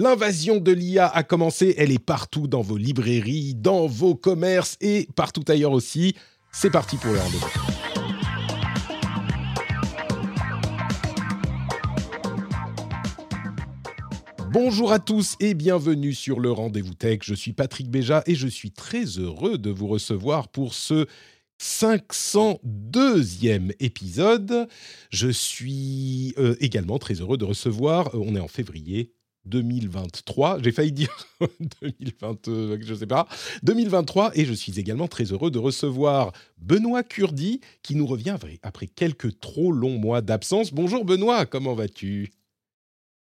L'invasion de l'IA a commencé, elle est partout dans vos librairies, dans vos commerces et partout ailleurs aussi. C'est parti pour le rendez-vous. Bonjour à tous et bienvenue sur le Rendez-vous Tech. Je suis Patrick Béja et je suis très heureux de vous recevoir pour ce 502e épisode. Je suis euh, également très heureux de recevoir, euh, on est en février, 2023. J'ai failli dire 2020, euh, je sais pas. 2023. Et je suis également très heureux de recevoir Benoît Curdi, qui nous revient après quelques trop longs mois d'absence. Bonjour Benoît, comment vas-tu?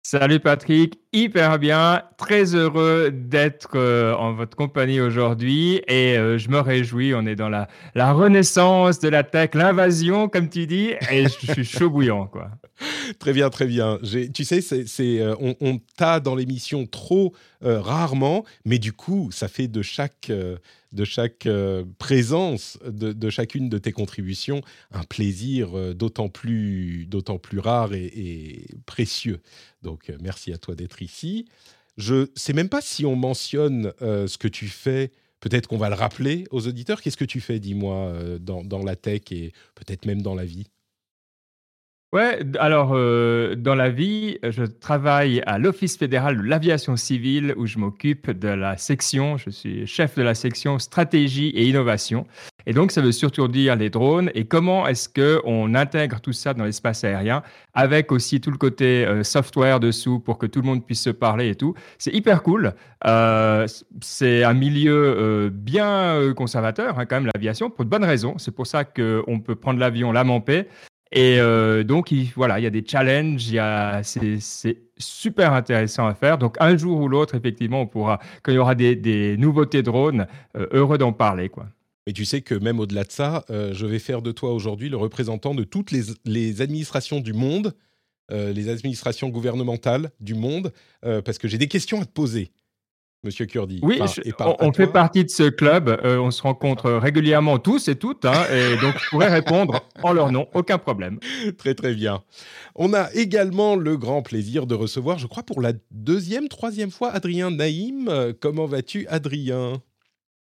Salut Patrick, hyper bien, très heureux d'être euh, en votre compagnie aujourd'hui et euh, je me réjouis, on est dans la, la renaissance de la tech, l'invasion comme tu dis et je suis chaud bouillant quoi. très bien, très bien. Tu sais, euh, on, t'a dans l'émission trop rarement, mais du coup, ça fait de chaque de chaque euh, présence de, chacune de tes contributions un plaisir euh, d'autant plus, d'autant plus rare et, précieux. Donc, euh, merci à toi d'être ici. Je sais même pas si on mentionne ce que tu fais. Peut-être qu'on va le rappeler aux auditeurs. Qu'est-ce que tu fais, dis-moi, dans, dans la tech et peut-être même dans la vie? Ouais, alors euh, dans la vie, je travaille à l'Office fédéral de l'aviation civile où je m'occupe de la section, je suis chef de la section stratégie et innovation. Et donc ça veut surtout dire les drones et comment est-ce qu'on intègre tout ça dans l'espace aérien avec aussi tout le côté euh, software dessous pour que tout le monde puisse se parler et tout. C'est hyper cool. Euh, c'est un milieu bien conservateur hein, quand même l'aviation pour de bonnes raisons. C'est pour ça qu'on peut prendre l'avion l'âme en paix et euh, donc, il, voilà, il y a des challenges, il y a, c'est, super intéressant à faire. Donc, un jour ou l'autre, effectivement, on pourra, quand il y aura des, des nouveautés drones, euh, heureux d'en parler, quoi. Tu sais que même au-delà de ça, euh, je vais faire de toi aujourd'hui le représentant de toutes les, les administrations du monde, les administrations gouvernementales du monde, parce que j'ai des questions à te poser. Monsieur Kurdi. Oui, on, fait partie de ce club. Euh, on se rencontre régulièrement tous et toutes, hein, et donc je pourrais répondre en leur nom, aucun problème. Très très bien. On a également le grand plaisir de recevoir, je crois pour la deuxième, troisième fois, Adrien Naïm. Euh, comment vas-tu, Adrien?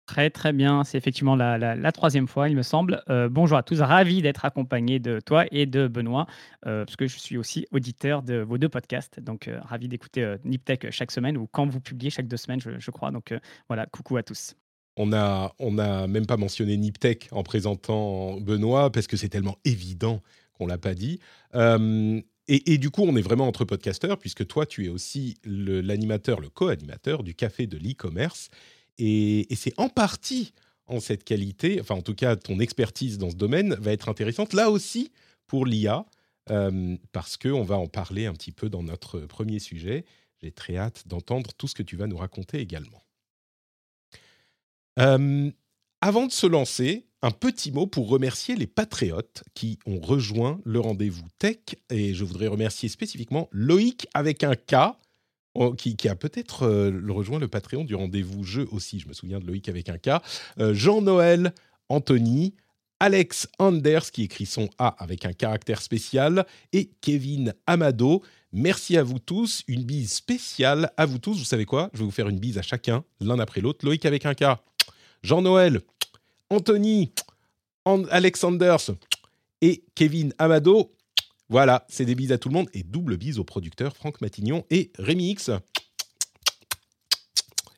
Très très bien, c'est effectivement la, troisième fois, il me semble. Euh, bonjour à tous, ravi d'être accompagné de toi et de Benoît, euh, parce que je suis aussi auditeur de vos deux podcasts, donc euh, ravi d'écouter NipTech chaque semaine ou quand vous publiez chaque deux semaines, je, crois. Donc voilà, coucou à tous. On a, on a même pas mentionné NipTech en présentant Benoît, parce que c'est tellement évident qu'on l'a pas dit. Et, et, du coup, on est vraiment entre podcasteurs, puisque toi, tu es aussi l'animateur, le co-animateur du Café de l'e-commerce. Et, c'est en partie en cette qualité, enfin en tout cas ton expertise dans ce domaine va être intéressante là aussi pour l'IA, euh, parce qu'on va en parler un petit peu dans notre premier sujet. J'ai très hâte d'entendre tout ce que tu vas nous raconter également. Euh, avant de se lancer, un petit mot pour remercier les patriotes qui ont rejoint le rendez-vous tech. Et je voudrais remercier spécifiquement Loïc avec un K, Oh, qui, a peut-être euh, rejoint le Patreon du rendez-vous jeu aussi. Je me souviens de Loïc avec un K. Euh, Jean-Noël, Anthony, Alex Anders qui écrit son A avec un caractère spécial et Kevin Amado. Merci à vous tous. Une bise spéciale à vous tous. Vous savez quoi? Je vais vous faire une bise à chacun, l'un après l'autre. Loïc avec un K. Jean-Noël, Anthony, Alex Anders et Kevin Amado. Voilà, c'est des bises à tout le monde et double bise aux producteurs Franck Matignon et Rémi X.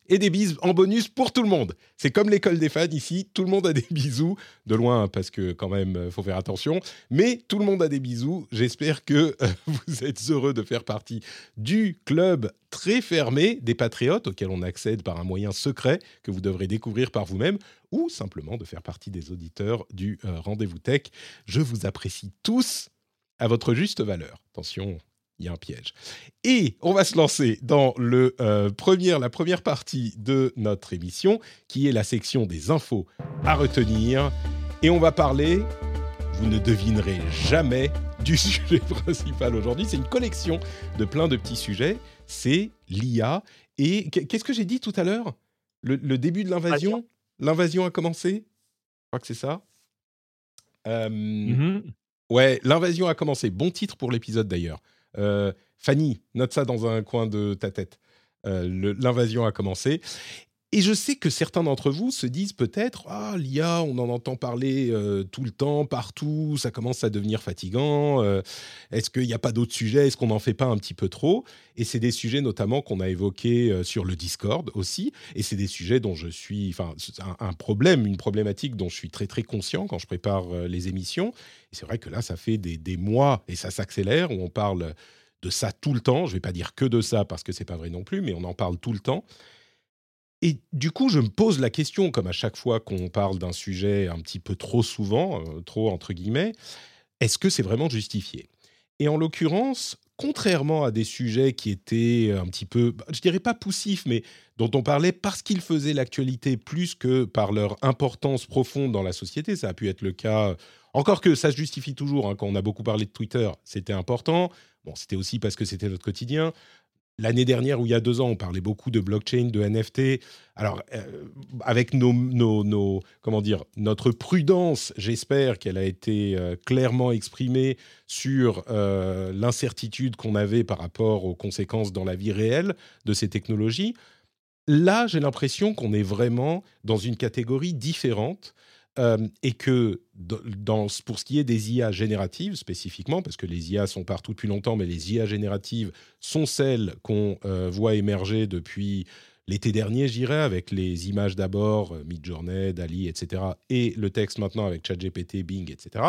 Et des bises en bonus pour tout le monde. C'est comme l'école des fans ici, tout le monde a des bisous, de loin parce que quand même, euh, faut faire attention, mais tout le monde a des bisous. J'espère que euh, vous êtes heureux de faire partie du club très fermé des patriotes auquel on accède par un moyen secret que vous devrez découvrir par vous-même ou simplement de faire partie des auditeurs du euh, Rendez-vous Tech. Je vous apprécie tous à votre juste valeur. Attention, il y a un piège. Et on va se lancer dans le, euh, la première partie de notre émission, qui est la section des infos à retenir. Et on va parler, vous ne devinerez jamais, du sujet principal aujourd'hui. C'est une collection de plein de petits sujets. C'est l'IA. Et qu'est-ce que j'ai dit tout à l'heure? Le, début de l'invasion L'invasion a commencé? Je crois que c'est ça. Euh, mm-hmm. Ouais, l'invasion a commencé. Bon titre pour l'épisode d'ailleurs. Euh, Fanny, note ça dans un coin de ta tête. l'invasion a commencé. Et je sais que certains d'entre vous se disent peut-être Ah, l'IA, on en entend parler euh, tout le temps, partout, ça commence à devenir fatigant. Euh, est-ce qu'il n'y a pas d'autres sujets Est-ce qu'on n'en fait pas un petit peu trop? Et c'est des sujets notamment qu'on a évoqués euh, sur le Discord aussi. Et c'est des sujets dont je suis. Enfin, un, un, problème, une problématique dont je suis très très conscient quand je prépare les émissions. Et c'est vrai que là, ça fait des, des mois et ça s'accélère où on parle de ça tout le temps. Je ne vais pas dire que de ça parce que c'est pas vrai non plus, mais on en parle tout le temps. Et du coup, je me pose la question, comme à chaque fois qu'on parle d'un sujet un petit peu trop souvent, euh, trop entre guillemets, est-ce que c'est vraiment justifié? Et en l'occurrence, contrairement à des sujets qui étaient un petit peu, bah, je dirais pas poussifs, mais dont on parlait parce qu'ils faisaient l'actualité plus que par leur importance profonde dans la société, ça a pu être le cas, encore que ça se justifie toujours, hein, quand on a beaucoup parlé de Twitter, c'était important, bon, c'était aussi parce que c'était notre quotidien, L'année dernière ou il y a deux ans, on parlait beaucoup de blockchain, de NFT. Alors, euh, avec nos, nos, comment dire, notre prudence, j'espère qu'elle a été euh, clairement exprimée sur euh, l'incertitude qu'on avait par rapport aux conséquences dans la vie réelle de ces technologies. Là, j'ai l'impression qu'on est vraiment dans une catégorie différente euh, et que dans, pour ce qui est des IA génératives spécifiquement, parce que les IA sont partout depuis longtemps, mais les IA génératives sont celles qu'on euh, voit émerger depuis l'été dernier, je dirais, avec les images d'abord, euh, Midjourney, Dali, etc., et le texte maintenant avec ChatGPT, Bing, etc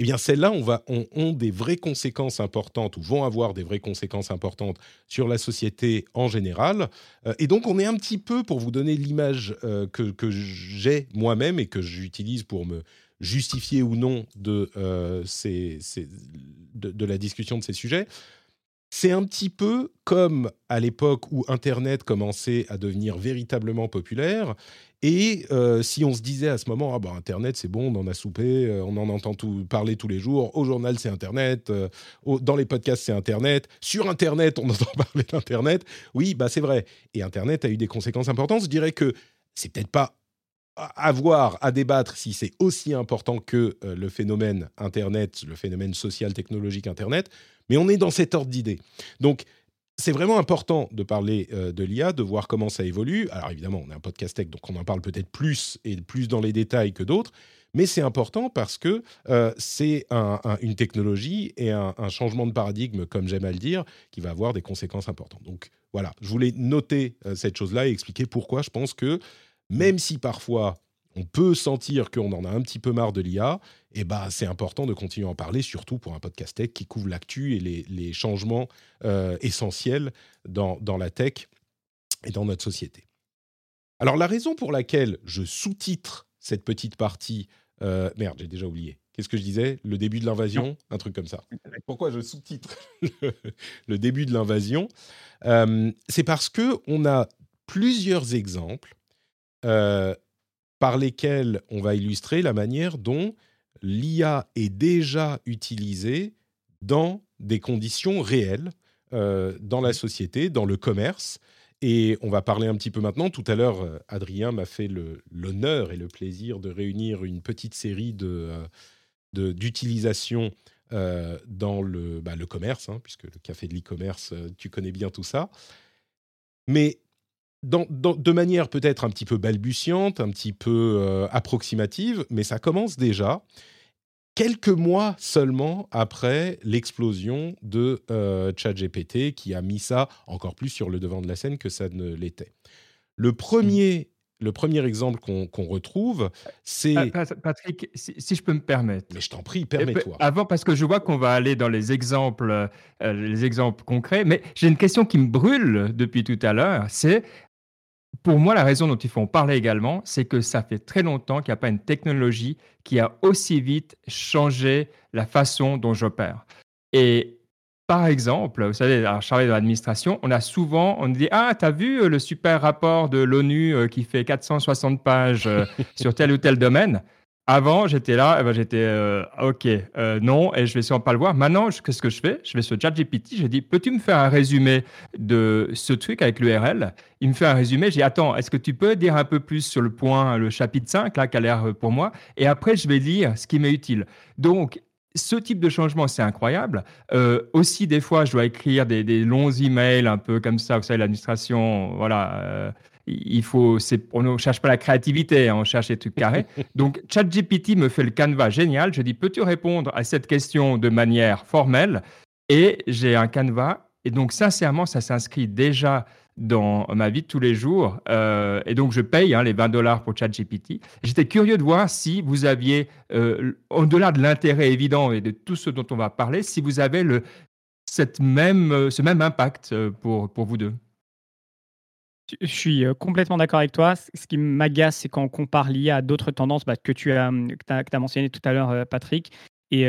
eh bien celles-là on ont des vraies conséquences importantes ou vont avoir des vraies conséquences importantes sur la société en général. Euh, et donc on est un petit peu, pour vous donner l'image euh, que, j'ai moi-même et que j'utilise pour me justifier ou non euh, de, la discussion de ces sujets, c'est un petit peu comme à l'époque où Internet commençait à devenir véritablement populaire et euh, si on se disait à ce moment, ah bah, Internet, c'est bon, on en a soupé, euh, on en entend tout, parler tous les jours, au journal, c'est Internet, euh, dans les podcasts, c'est Internet, sur Internet, on entend parler d'Internet. Oui, bah, c'est vrai. Et Internet a eu des conséquences importantes. Je dirais que c'est peut-être pas à voir, à débattre si c'est aussi important que le phénomène Internet, le phénomène social technologique Internet, mais on est dans cet ordre d'idée. Donc, c'est vraiment important de parler euh, de l'IA, de voir comment ça évolue. Alors évidemment, on est un podcast tech, donc on en parle peut-être plus et plus dans les détails que d'autres, mais c'est important parce que euh, c'est une technologie et un, changement de paradigme, comme j'aime à le dire, qui va avoir des conséquences importantes. Donc voilà, je voulais noter euh, cette chose-là et expliquer pourquoi je pense que même si parfois on peut sentir qu'on en a un petit peu marre de l'IA, et eh ben, c'est important de continuer à en parler, surtout pour un podcast tech qui couvre l'actu et les, changements euh, essentiels dans, la tech et dans notre société. Alors la raison pour laquelle je sous-titre cette petite partie... Euh, merde, j'ai déjà oublié. Qu'est-ce que je disais? Le début de l'invasion? Un truc comme ça. Pourquoi je sous-titre le, début de l'invasion? Euh, C'est parce que on a plusieurs exemples par lesquels on va illustrer la manière dont l'IA est déjà utilisée dans des conditions réelles euh, dans la société, dans le commerce. Et on va parler un petit peu maintenant. Tout à l'heure, euh, Adrien m'a fait l'honneur et le plaisir de réunir une petite série d'utilisations de, euh, dans le, bah, le commerce, hein, puisque le café de l'e-commerce, tu connais bien tout ça. Mais de manière peut-être un petit peu balbutiante, un petit peu euh, approximative, mais ça commence déjà quelques mois seulement après l'explosion de euh, ChatGPT qui a mis ça encore plus sur le devant de la scène que ça ne l'était. Le premier le premier exemple qu'on retrouve, c'est... Patrick, si, je peux me permettre. Mais je t'en prie, permets-toi. Avant, parce que je vois qu'on va aller dans les exemples, euh, les exemples concrets, mais j'ai une question qui me brûle depuis tout à l'heure, c'est pour moi, la raison dont il faut en parler également, c'est que ça fait très longtemps qu'il n'y a pas une technologie qui a aussi vite changé la façon dont j'opère. Et par exemple, vous savez, à Charlie de l'administration, on a souvent, on dit Ah, t'as vu euh, le super rapport de l'ONU euh, qui fait 460 pages euh, sur tel ou tel domaine? Avant, j'étais là, eh ben, j'étais euh, OK, euh, non, et je vais sûrement pas le voir. Maintenant, qu'est-ce que je fais? Je vais sur ChatGPT, je dis Peux-tu me faire un résumé de ce truc avec l'URL Il me fait un résumé, dis Attends, est-ce que tu peux dire un peu plus sur le point, le chapitre 5, là, qui a l'air euh, pour moi? Et après, je vais lire ce qui m'est utile. Donc, ce type de changement, c'est incroyable. Aussi, des fois, je dois écrire des, longs emails un peu comme ça. Vous savez, l'administration, voilà. Il faut, on ne cherche pas la créativité, hein, on cherche les trucs carrés. Donc, ChatGPT me fait le canevas génial. Je dis, peux-tu répondre à cette question de manière formelle? Et j'ai un canevas. Et donc, sincèrement, ça s'inscrit déjà dans ma vie de tous les jours. Euh, et donc, je paye hein, les 20 dollars pour ChatGPT. J'étais curieux de voir si vous aviez, euh, au-delà de l'intérêt évident et de tout ce dont on va parler, si vous avez le, cette même, euh, ce même impact pour, pour vous deux. Je suis complètement d'accord avec toi. Ce qui m'agace, c'est quand on compare l'IA à d'autres tendances bah, que tu as, que as, as mentionné tout à l'heure, Patrick. Et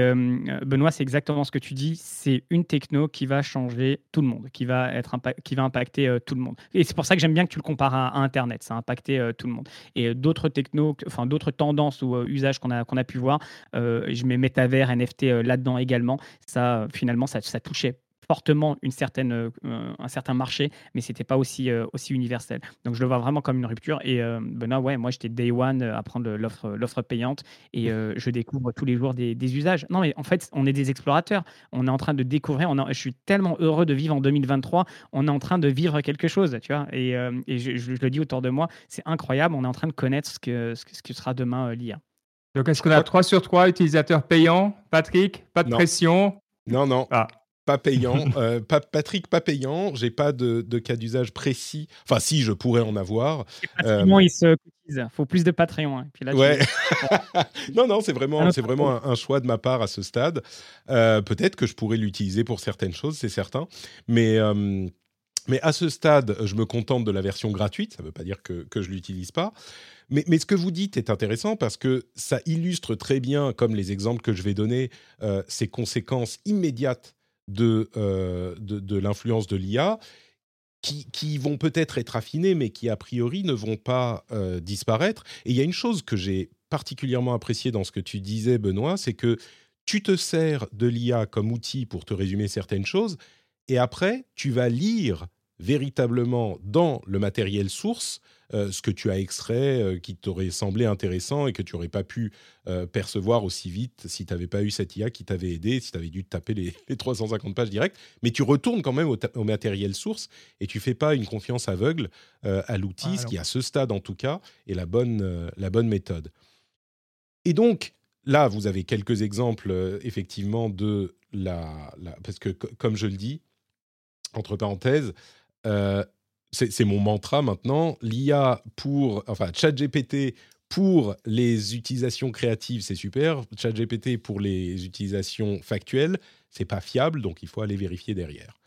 Benoît, c'est exactement ce que tu dis. C'est une techno qui va changer tout le monde, qui va, être qui va impacter tout le monde. Et c'est pour ça que j'aime bien que tu le compares à, Internet. Ça a impacté tout le monde. Et d'autres technos, enfin d'autres tendances ou usages qu'on a, qu'on a pu voir, je mets métavers, NFT là-dedans également. Ça, finalement, ça touchait fortement une certaine, euh, un certain marché, mais c'était pas aussi, euh, aussi universel. Donc je le vois vraiment comme une rupture. Et euh, Benoît, ouais, moi j'étais day one à prendre l'offre, l'offre payante et je découvre tous les jours des, usages. Non, mais en fait, on est des explorateurs. On est en train de découvrir. On je suis tellement heureux de vivre en 2023. On est en train de vivre quelque chose, tu vois. Et, et je, le dis autour de moi, c'est incroyable. On est en train de connaître ce que, ce que, sera demain l'IA. Donc, est-ce qu'on a 3 sur 3 utilisateurs payants? Patrick, pas de pression? Non, non. Ah pas payant. Euh, Patrick, pas payant. J'ai pas de, cas d'usage précis. Enfin, si, je pourrais en avoir. Euh, il se cotise. faut plus de Patreon. Hein. Puis là, ouais. non, non, c'est vraiment, c'est vraiment un, choix de ma part à ce stade. Euh, peut-être que je pourrais l'utiliser pour certaines choses, c'est certain. Mais. mais à ce stade, je me contente de la version gratuite. Ça ne veut pas dire que, que je l'utilise pas. Mais, mais, ce que vous dites est intéressant parce que ça illustre très bien, comme les exemples que je vais donner, ces conséquences immédiates euh, de, de, l'influence de l'IA qui, qui, vont peut-être être affinées, mais qui a priori ne vont pas euh, disparaître. Et il y a une chose que j'ai particulièrement appréciée dans ce que tu disais, Benoît, c'est que tu te sers de l'IA comme outil pour te résumer certaines choses, et après, tu vas lire véritablement dans le matériel source euh, ce que tu as extrait euh, qui t'aurait semblé intéressant et que tu n'aurais pas pu euh, percevoir aussi vite si tu n'avais pas eu cette IA qui t'avait aidé, si tu avais dû taper les, 350 pages directes. Mais tu retournes quand même au, matériel source et tu fais pas une confiance aveugle à l'outil, ah, ce qui à ce stade en tout cas est la bonne, la bonne méthode. Et donc, là, vous avez quelques exemples effectivement de la, la, Parce que comme je le dis, entre parenthèses, c'est mon mantra maintenant, l'IA pour, enfin, ChatGPT pour les utilisations créatives, c'est super. ChatGPT pour les utilisations factuelles, c'est pas fiable, donc il faut aller vérifier derrière.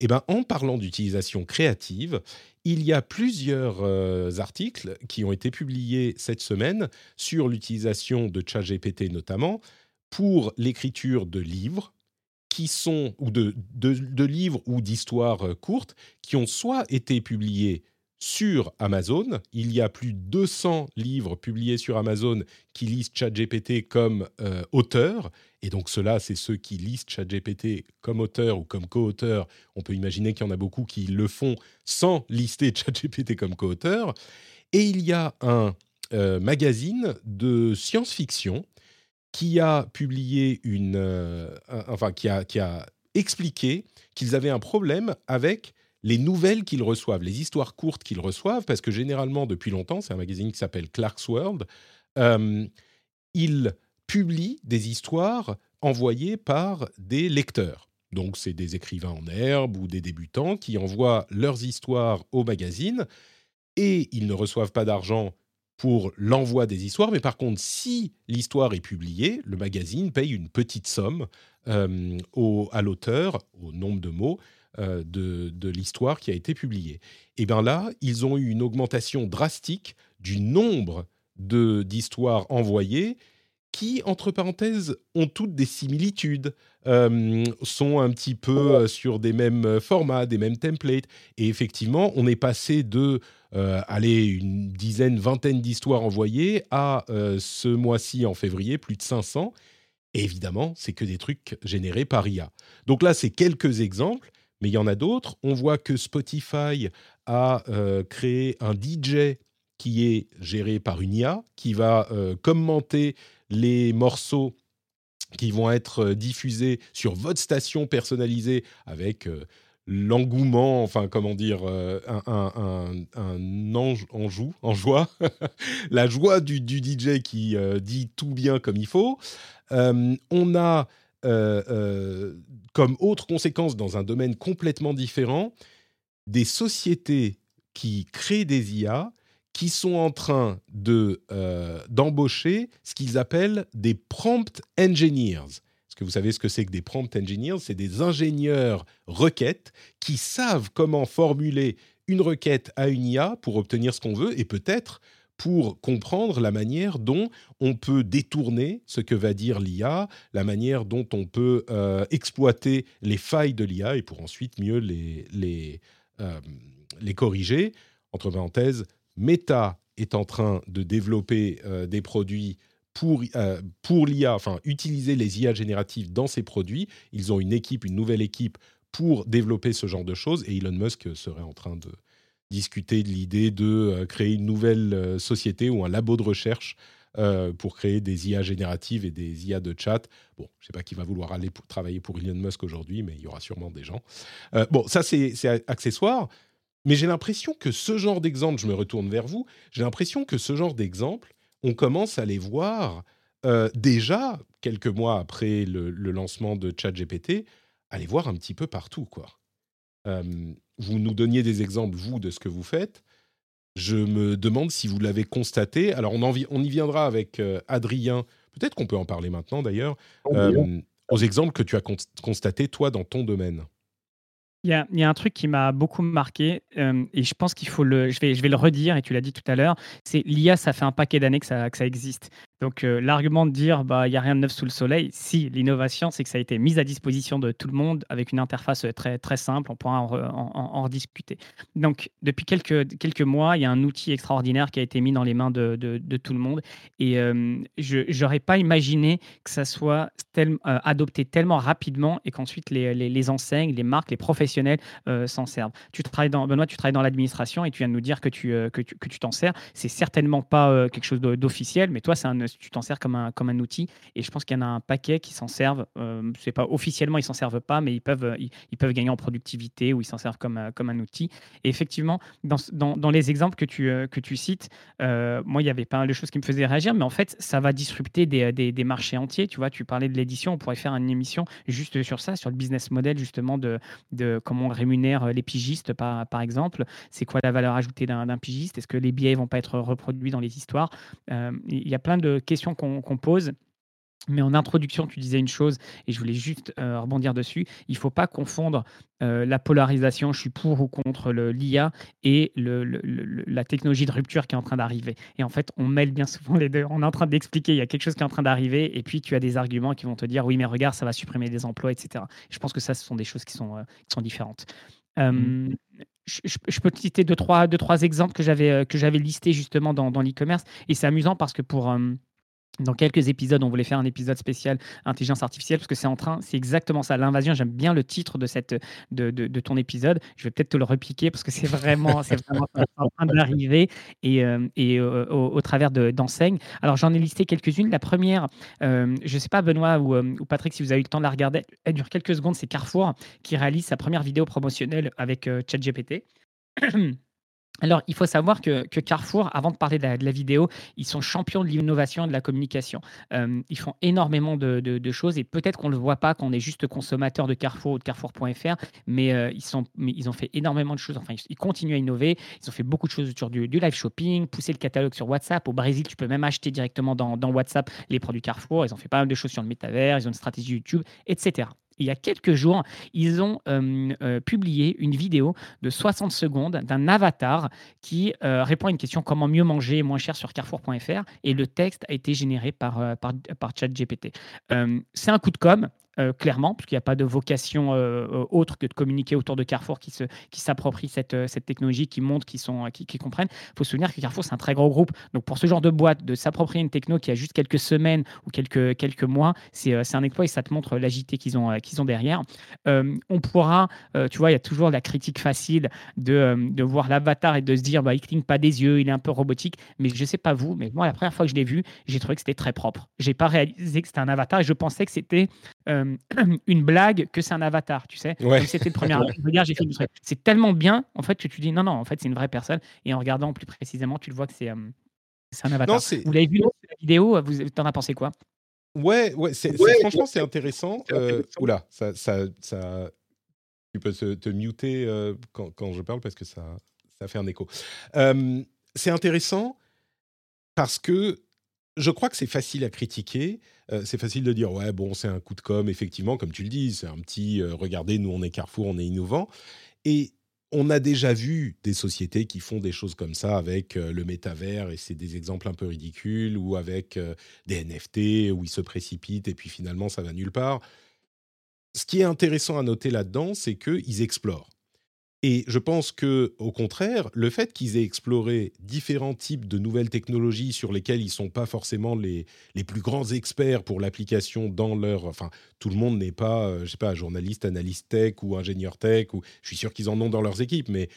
Eh ben, en parlant d'utilisation créative, il y a plusieurs euh, articles qui ont été publiés cette semaine sur l'utilisation de ChatGPT notamment pour l'écriture de livres, qui sont, ou de, de, livres ou d'histoires euh, courtes, qui ont soit été publiés sur Amazon. Il y a plus de 200 livres publiés sur Amazon qui lisent ChatGPT comme euh, auteur. Et donc, cela, c'est ceux qui lisent ChatGPT comme auteur ou comme co-auteur. On peut imaginer qu'il y en a beaucoup qui le font sans lister ChatGPT comme co-auteur. Et il y a un euh, magazine de science-fiction qui a publié une, euh, enfin qui a, qui a expliqué qu'ils avaient un problème avec les nouvelles qu'ils reçoivent, les histoires courtes qu'ils reçoivent, parce que généralement depuis longtemps, c'est un magazine qui s'appelle Clark's World, euh, il publie des histoires envoyées par des lecteurs. Donc c'est des écrivains en herbe ou des débutants qui envoient leurs histoires au magazine et ils ne reçoivent pas d'argent pour l'envoi des histoires, mais par contre, si l'histoire est publiée, le magazine paye une petite somme euh, au, à l'auteur, au nombre de mots euh, de, de l'histoire qui a été publiée. Et bien là, ils ont eu une augmentation drastique du nombre d'histoires envoyées qui, entre parenthèses, ont toutes des similitudes, euh, sont un petit peu sur des mêmes formats, des mêmes templates. Et effectivement, on est passé de euh, allez, une dizaine, vingtaine d'histoires envoyées à euh, ce mois-ci, en février, plus de 500. Et évidemment, c'est que des trucs générés par IA. Donc là, c'est quelques exemples, mais il y en a d'autres. On voit que Spotify a euh, créé un DJ qui est géré par une IA, qui va commenter les morceaux qui vont être diffusés sur votre station personnalisée avec l'engouement, enfin comment dire, un, un, un, ange, en joie, la joie du, DJ qui dit tout bien comme il faut. on a comme autre conséquence dans un domaine complètement différent des sociétés qui créent des IA qui sont en train de euh, d'embaucher ce qu'ils appellent des prompt engineers. Est-ce que vous savez ce que c'est que des prompt engineers C'est des ingénieurs requêtes qui savent comment formuler une requête à une IA pour obtenir ce qu'on veut et peut-être pour comprendre la manière dont on peut détourner ce que va dire l'IA, la manière dont on peut euh, exploiter les failles de l'IA et pour ensuite mieux les, les, euh, les corriger. Entre parenthèses, Meta est en train de développer euh, des produits pour, euh, l'IA, enfin utiliser les IA génératives dans ces produits. Ils ont une équipe, une nouvelle équipe pour développer ce genre de choses et Elon Musk serait en train de discuter de l'idée de euh, créer une nouvelle société ou un labo de recherche pour créer des IA génératives et des IA de chat. Bon, je ne sais pas qui va vouloir aller travailler pour Elon Musk aujourd'hui, mais il y aura sûrement des gens. bon, ça c'est accessoire. Mais j'ai l'impression que ce genre d'exemple, je me retourne vers vous, j'ai l'impression que ce genre d'exemple, on commence à les voir euh, déjà, quelques mois après le, lancement de ChatGPT, à les voir un petit peu partout. Quoi. Euh, vous nous donniez des exemples, vous, de ce que vous faites. Je me demande si vous l'avez constaté. Alors, on, on, y viendra avec euh, Adrien. Peut-être qu'on peut en parler maintenant, d'ailleurs. aux exemples que tu as constatés, toi, dans ton domaine. Il y a, un truc qui m'a beaucoup marqué euh, et je pense qu'il faut le. Je vais, je vais le redire et tu l'as dit tout à l'heure. C'est l'IA, ça fait un paquet d'années que ça, que ça existe. Donc euh, l'argument de dire bah il y a rien de neuf sous le soleil, si l'innovation c'est que ça a été mis à disposition de tout le monde avec une interface très très simple, on pourra en, en, rediscuter. Donc depuis quelques quelques mois, il y a un outil extraordinaire qui a été mis dans les mains de, de, tout le monde et euh, je n'aurais pas imaginé que ça soit tel, adopté tellement rapidement et qu'ensuite les, les, enseignes, les marques, les professionnels euh, s'en servent. Tu travailles dans, Benoît, tu travailles dans l'administration et tu viens de nous dire que tu euh, que tu t'en sers. C'est certainement pas euh, quelque chose d'officiel, mais toi, c'est un, tu t'en sers comme un, comme un outil. Et je pense qu'il y en a un paquet qui s'en servent. c'est pas officiellement, ils s'en servent pas, mais ils peuvent, ils, peuvent gagner en productivité ou ils s'en servent comme, comme un outil. Et effectivement, dans, dans, dans les exemples que tu, que tu cites, moi, il y avait pas mal de choses qui me faisaient réagir, mais en fait, ça va disrupter des, des, des marchés entiers. Tu vois, tu parlais de l'édition, on pourrait faire une émission juste sur ça, sur le business model justement de, de comment on rémunère euh, les pigistes, par, par exemple. C'est quoi la valeur ajoutée d'un pigiste? Est-ce que les billets vont pas être reproduits dans les histoires? Euh, Il y a plein de questions qu'on pose. Mais en introduction, tu disais une chose, et je voulais juste euh, rebondir dessus. Il ne faut pas confondre la polarisation, je suis pour ou contre l'IA, et le, la technologie de rupture qui est en train d'arriver. Et en fait, on mêle bien souvent les deux. On est en train d'expliquer, il y a quelque chose qui est en train d'arriver, et puis tu as des arguments qui vont te dire, oui, mais regarde, ça va supprimer des emplois, etc. Je pense que ça, ce sont des choses qui sont, qui sont différentes. Mmh. Je, peux te citer deux, trois, deux, trois exemples que j'avais, que j'avais listés justement dans, dans l'e-commerce. Et c'est amusant parce que pour, dans quelques épisodes, on voulait faire un épisode spécial intelligence artificielle parce que c'est en train, c'est exactement ça, l'invasion. J'aime bien le titre de cette de, de, ton épisode. Je vais peut-être te le repiquer parce que c'est vraiment, c'est vraiment en train d'arriver et, euh, et euh, au, travers d'enseignes. Alors j'en ai listé quelques-unes. La première, euh, je ne sais pas Benoît ou, ou, Patrick si vous avez eu le temps de la regarder, elle dure quelques secondes. C'est Carrefour qui réalise sa première vidéo promotionnelle avec ChatGPT. Alors, il faut savoir que, Carrefour, avant de parler de la, vidéo, ils sont champions de l'innovation et de la communication. Euh, ils font énormément de, choses et peut-être qu'on ne le voit pas quand on est juste consommateur de Carrefour ou de Carrefour.fr, mais, euh, ils sont, ils ont fait énormément de choses. Enfin, ils, continuent à innover. Ils ont fait beaucoup de choses autour du, live shopping, pousser le catalogue sur WhatsApp. Au Brésil, tu peux même acheter directement dans, dans WhatsApp les produits Carrefour. Ils ont fait pas mal de choses sur le métavers. Ils ont une stratégie YouTube, etc il y a quelques jours, ils ont euh, euh, publié une vidéo de 60 secondes d'un avatar qui euh, répond à une question comment mieux manger moins cher sur carrefour.fr et le texte a été généré par, par, par ChatGPT. c'est un coup de com', euh, clairement, parce qu'il n'y a pas de vocation euh, autre que de communiquer autour de Carrefour qui, se, qui s'approprie cette, cette technologie, qui montre, qui, sont, qui, comprennent. Il faut se souvenir que Carrefour, c'est un très gros groupe. Donc, pour ce genre de boîte, de s'approprier une techno qui a juste quelques semaines ou quelques, quelques mois, c'est, c'est un exploit et ça te montre l'agité qu'ils ont, qu'ils ont derrière. on pourra, tu vois, il y a toujours la critique facile de, de voir l'avatar et de se dire, bah, il cligne pas des yeux, il est un peu robotique. Mais je sais pas vous, mais moi, la première fois que je l'ai vu, j'ai trouvé que c'était très propre. J'ai pas réalisé que c'était un avatar et je pensais que c'était euh, une blague, que c'est un avatar, tu sais. C'était le premier. j'ai fait C'est tellement bien, en fait, que tu dis non, non, en fait, c'est une vraie personne. Et en regardant plus précisément, tu le vois que c'est euh, un avatar. vous l'avez vu la vidéo, vous en as pensé quoi? Ouais, ouais, c'est, franchement, c'est intéressant. Euh, oula, ça, ça, ça, tu peux te, muter quand, quand, je parle parce que ça, ça fait un écho. c'est intéressant parce que je crois que c'est facile à critiquer. Euh, c'est facile de dire, ouais, bon, c'est un coup de com', effectivement, comme tu le dis, c'est un petit, euh, regardez, nous, on est Carrefour, on est innovant. Et on a déjà vu des sociétés qui font des choses comme ça avec euh, le métavers, et c'est des exemples un peu ridicules, ou avec des NFT, où ils se précipitent, et puis finalement, ça va nulle part. Ce qui est intéressant à noter là-dedans, c'est qu'ils explorent. Et je pense que, au contraire, le fait qu'ils aient exploré différents types de nouvelles technologies sur lesquelles ils ne sont pas forcément les, les plus grands experts pour l'application dans leur... Enfin, tout le monde n'est pas, euh, je sais pas, journaliste, analyste tech ou ingénieur tech, ou je suis sûr qu'ils en ont dans leurs équipes, mais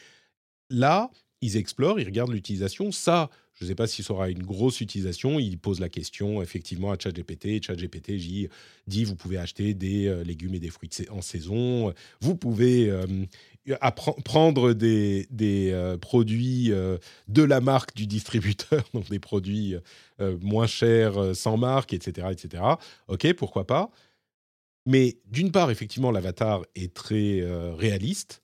là, ils explorent, ils regardent l'utilisation. Ça, je ne sais pas si ça aura une grosse utilisation. Ils posent la question effectivement à ChatGPT. ChatGPT dit vous pouvez acheter des euh, légumes et des fruits en saison. Vous pouvez euh, prendre des, des euh, produits de la marque du distributeur, donc des produits moins chers, sans marque, etc., etc. Ok, pourquoi pas. Mais d'une part, effectivement, l'avatar est très réaliste.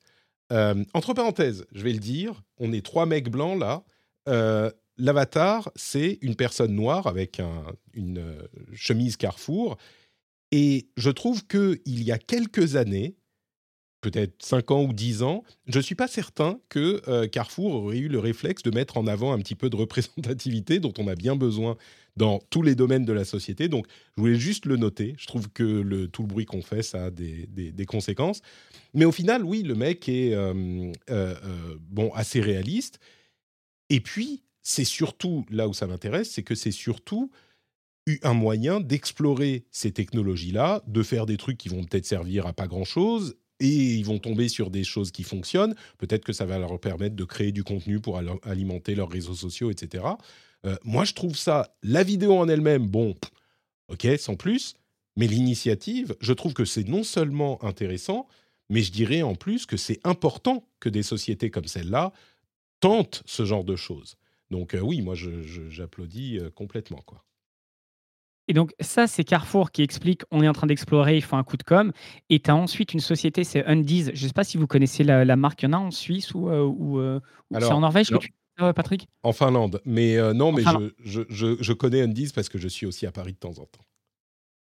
Euh, entre parenthèses, je vais le dire, on est trois mecs blancs là. Euh, l'avatar, c'est une personne noire avec une euh, chemise Carrefour. Et je trouve qu'il y a quelques années, peut-être 5 ans ou 10 ans, je ne suis pas certain que Carrefour aurait eu le réflexe de mettre en avant un petit peu de représentativité dont on a bien besoin dans tous les domaines de la société. Donc, je voulais juste le noter. Je trouve que le, tout le bruit qu'on fait, ça a des, conséquences. Mais au final, oui, le mec est euh, euh, euh, bon, assez réaliste. Et puis, c'est surtout, là où ça m'intéresse, c'est que c'est surtout un moyen d'explorer ces technologies-là, de faire des trucs qui vont peut-être servir à pas grand-chose, et ils vont tomber sur des choses qui fonctionnent. Peut-être que ça va leur permettre de créer du contenu pour alimenter leurs réseaux sociaux, etc. Euh, moi, je trouve ça, la vidéo en elle-même, bon, ok, sans plus, mais l'initiative, je trouve que c'est non seulement intéressant, mais je dirais en plus que c'est important que des sociétés comme celle-là tentent ce genre de choses. Donc euh, oui, moi, j'applaudis euh, complètement, quoi. Et donc, ça, c'est Carrefour qui explique on est en train d'explorer, il faut un coup de com. Et tu as ensuite une société, c'est Undies. Je ne sais pas si vous connaissez la, marque, il y en a en Suisse ou, ou, c'est en Norvège Patrick? En Finlande. Mais euh, non, mais je, je, je, connais Undies parce que je suis aussi à Paris de temps en temps.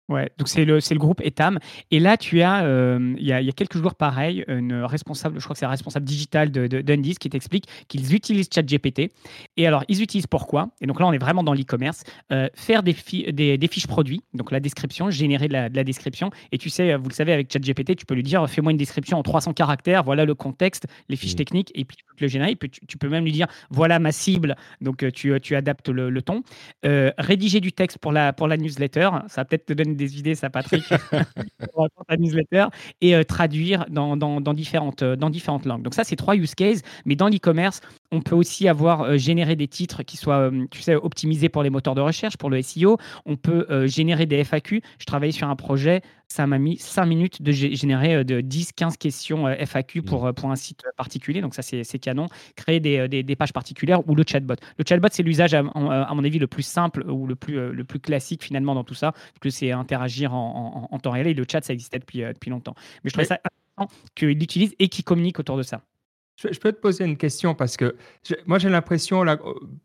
Ouais, donc c'est le, le groupe Etam. Et là, tu as, euh, il y, a, y, a, quelques jours, pareil, une responsable, je crois que c'est la responsable digitale de, de, qui t'explique qu'ils utilisent ChatGPT. Et alors, ils utilisent pourquoi? Et donc là, on est vraiment dans l'e-commerce. Euh, faire des, des, des, fiches produits, donc la description, générer de la, de la, description. Et tu sais, vous le savez, avec ChatGPT, tu peux lui dire fais-moi une description en 300 caractères, voilà le contexte, les fiches mmh. techniques, et puis le générer. tu, peux même lui dire voilà ma cible, donc euh, tu, tu adaptes le, le ton. rédiger du texte pour la, pour la newsletter, ça va peut-être te donner des idées, ça, Patrick, pour newsletter, et euh, traduire dans, dans, dans, différentes, euh, dans différentes langues. Donc ça, c'est trois use cases, mais dans l'e-commerce, on peut aussi avoir euh, généré des titres qui soient, tu sais, optimisés pour les moteurs de recherche, pour le SEO. On peut générer des FAQ. Je travaillais sur un projet ça m'a mis 5 minutes de générer de 10-15 questions FAQ pour, mmh. pour un site particulier. Donc ça, c'est canon. Créer des, des, pages particulières ou le chatbot. Le chatbot, c'est l'usage, à, mon avis, le plus simple ou le plus, le plus classique finalement dans tout ça, que c'est interagir en, en, temps réel. Et le chat, ça existait depuis, depuis longtemps. Mais je trouve ça intéressant qu'il l'utilise et qu'il communique autour de ça. Je, peux te poser une question parce que moi j'ai l'impression,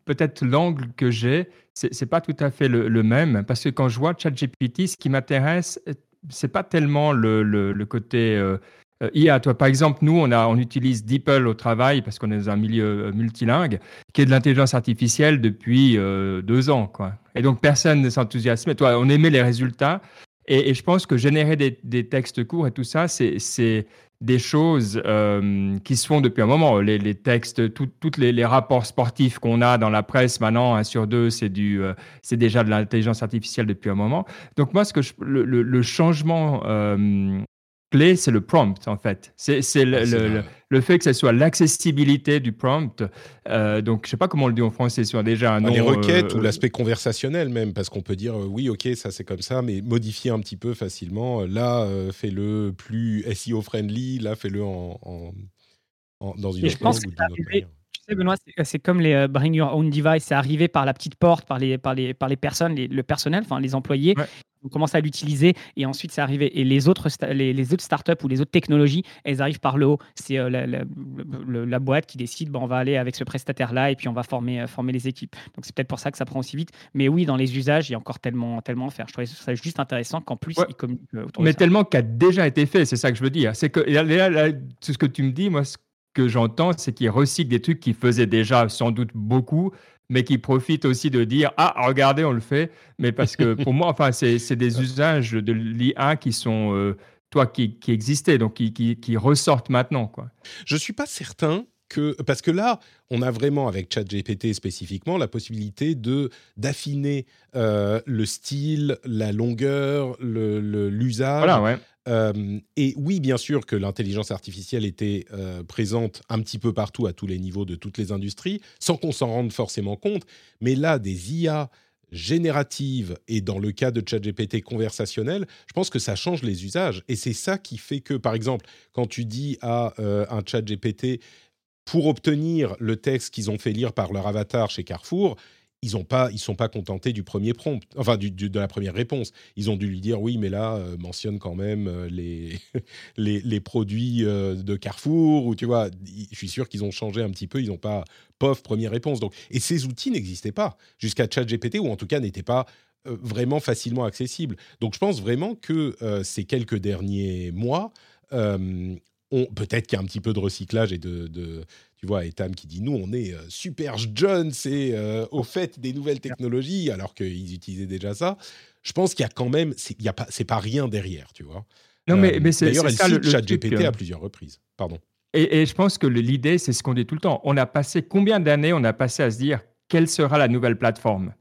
peut-être l'angle que j'ai, c'est n'est pas tout à fait le, le, même. Parce que quand je vois ChatGPT, ce qui m'intéresse, c'est pas tellement le, le, côté euh, euh, IA. Toi, par exemple, nous, on, a, on utilise DeepL au travail parce qu'on est dans un milieu euh, multilingue, qui est de l'intelligence artificielle depuis deux ans. Quoi. Et donc, personne ne s'enthousiasme. Toi, on aimait les résultats. Et, je pense que générer des, textes courts et tout ça, c'est des choses euh, qui se font depuis un moment. Les, textes, tous les, rapports sportifs qu'on a dans la presse maintenant, un sur deux, c'est euh, déjà de l'intelligence artificielle depuis un moment. Donc moi, ce que le, changement euh, clé, c'est le prompt, en fait. C'est le, le, fait que ce soit l'accessibilité du prompt. Euh, donc, je ne sais pas comment on le dit en français, soit déjà un nom. Les requêtes ou euh, l'aspect conversationnel même, parce qu'on peut dire, euh, oui, ok, ça c'est comme ça, mais modifier un petit peu facilement. Là, fais-le plus SEO-friendly, là, fais-le en, dans une autre langue ou d'une autre manière. Sais, Benoît, c'est comme les Bring Your Own Device, c'est arrivé par la petite porte, par les, par les, par les personnes, le personnel, enfin les employés on commence à l'utiliser et ensuite c'est arrivé. Et les autres, les, autres startups ou les autres technologies, elles arrivent par le haut. C'est euh, la, boîte qui décide, bon, on va aller avec ce prestataire-là et puis on va former, euh, former les équipes. Donc c'est peut-être pour ça que ça prend aussi vite. Mais oui, dans les usages, il y a encore tellement, tellement à faire. Je trouvais ça juste intéressant qu'en plus, ils communiquent autour Mais tellement qui a déjà été fait, c'est ça que je veux dire. C'est que là, ce que tu me dis, moi, ce que j'entends, c'est qu'ils recyclent des trucs qu'ils faisaient déjà sans doute beaucoup mais qui profite aussi de dire ah regardez on le fait mais parce que pour moi enfin c'est des usages de l'IA qui sont euh, toi qui, qui, existaient donc qui, qui, ressortent maintenant quoi. Je suis pas certain que parce que là on a vraiment avec ChatGPT spécifiquement la possibilité de d'affiner euh, le style la longueur l'usage le, voilà, ouais. Euh, et oui, bien sûr que l'intelligence artificielle était euh, présente un petit peu partout, à tous les niveaux de toutes les industries, sans qu'on s'en rende forcément compte. Mais là, des IA génératives et dans le cas de ChatGPT conversationnel, je pense que ça change les usages. Et c'est ça qui fait que, par exemple, quand tu dis à euh, un ChatGPT pour obtenir le texte qu'ils ont fait lire par leur avatar chez Carrefour, ils ont pas, ils sont pas contentés du premier prompt, enfin de la première réponse. Ils ont dû lui dire oui, mais là euh, mentionne quand même euh, les, les, produits euh, de Carrefour ou tu vois. Je suis sûr qu'ils ont changé un petit peu. Ils n'ont pas pof première réponse. Donc et ces outils n'existaient pas jusqu'à ChatGPT ou en tout cas n'étaient pas vraiment facilement accessibles. Donc je pense vraiment que ces quelques derniers mois peut-être qu'il y a un petit peu de recyclage et de, tu vois, Etam qui dit nous on est euh, super jeunes c'est euh, au fait des nouvelles technologies alors qu'ils utilisaient déjà ça. Je pense qu'il y a quand même, c'est pas, c'est pas rien derrière, tu vois. Non mais, mais c'est d'ailleurs elle cite le, ChatGPT à plusieurs reprises. Pardon. Et, et je pense que l'idée c'est ce qu'on dit tout le temps. On a passé combien d'années on a passé à se dire quelle sera la nouvelle plateforme?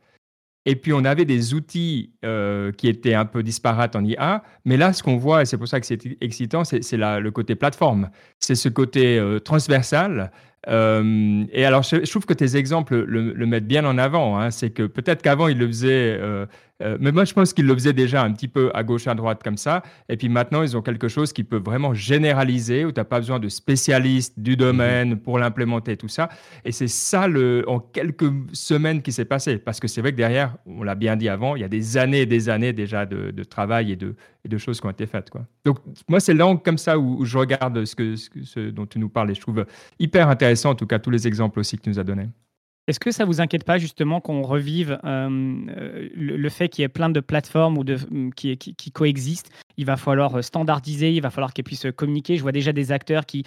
Et puis, on avait des outils euh, qui étaient un peu disparates en IA. Mais là, ce qu'on voit, et c'est pour ça que c'est excitant, c'est le côté plateforme. C'est ce côté euh, transversal euh, et alors, je, trouve que tes exemples le, mettent bien en avant. Hein. C'est que peut-être qu'avant, il le faisait, euh, mais moi, je pense qu'il le faisait déjà un petit peu à gauche, à droite comme ça. Et puis maintenant, ils ont quelque chose qui peut vraiment généraliser, où tu n'as pas besoin de spécialistes du domaine mhm. pour l'implémenter, tout ça. Et c'est ça, le, en quelques semaines, qui s'est passé. Parce que c'est vrai que derrière, on l'a bien dit avant, il y a des années et des années déjà de, travail et de, de, choses qui ont été faites. Quoi. Donc, moi, c'est l'angle comme ça où, je regarde ce, que, ce dont tu nous parles et je trouve hyper intéressant en tout cas, tous les exemples aussi que tu nous as donnés. Est-ce que ça vous inquiète pas justement qu'on revive euh, euh, le, fait qu'il y ait plein de plateformes ou de, qui, qui, coexistent? Il va falloir euh, standardiser, il va falloir qu'elles puissent communiquer. Je vois déjà des acteurs qui,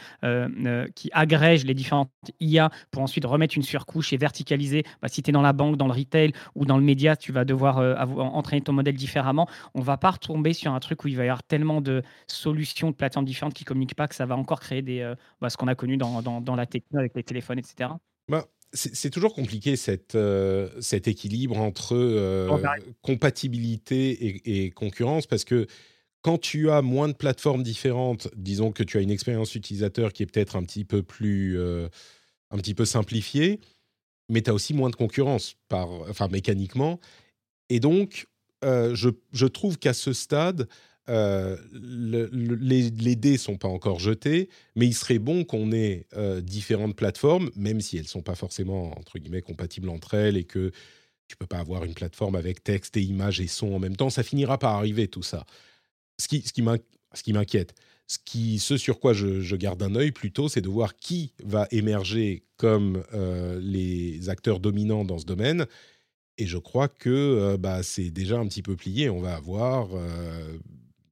agrègent les différentes IA pour ensuite remettre une surcouche et verticaliser. Bah, si tu es dans la banque, dans le retail ou dans le média, tu vas devoir entraîner ton modèle différemment. On va pas retomber sur un truc où il va y avoir tellement de solutions, de plateformes différentes qui communiquent pas que ça va encore créer des, bah, ce qu'on a connu dans la technologie avec les téléphones, etc c'est toujours compliqué cette, euh, cet équilibre entre euh, compatibilité et, concurrence parce que quand tu as moins de plateformes différentes, disons que tu as une expérience utilisateur qui est peut-être un petit peu plus, euh, un petit peu simplifiée, mais tu as aussi moins de concurrence par, enfin mécaniquement, et donc je, je, trouve qu'à ce stade, euh, les, les, dés sont pas encore jetés, mais il serait bon qu'on ait euh, différentes plateformes, même si elles sont pas forcément entre guillemets compatibles entre elles et que tu peux pas avoir une plateforme avec texte et images et son en même temps. Ça finira par arriver tout ça. Ce qui, ce qui m'inquiète, ce, qui, ce sur quoi je, garde un œil plutôt, c'est de voir qui va émerger comme euh, les acteurs dominants dans ce domaine. Et je crois que bah, c'est déjà un petit peu plié. On va avoir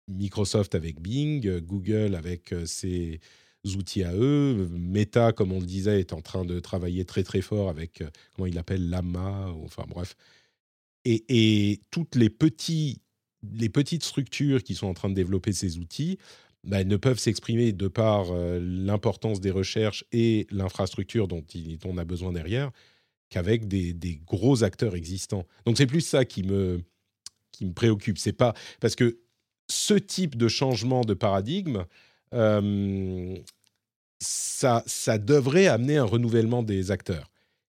Microsoft avec Bing, Google avec euh, ses outils à eux, Meta, comme on le disait, est en train de travailler très très fort avec, euh, comment il appelle, Lama, enfin bref. Et, toutes les petites structures qui sont en train de développer ces outils bah, ne peuvent s'exprimer de par l'importance des recherches et l'infrastructure dont, on a besoin derrière qu'avec des, gros acteurs existants. Donc c'est plus ça qui me, qui me préoccupe. C'est pas parce que ce type de changement de paradigme, ça, ça devrait amener un renouvellement des acteurs.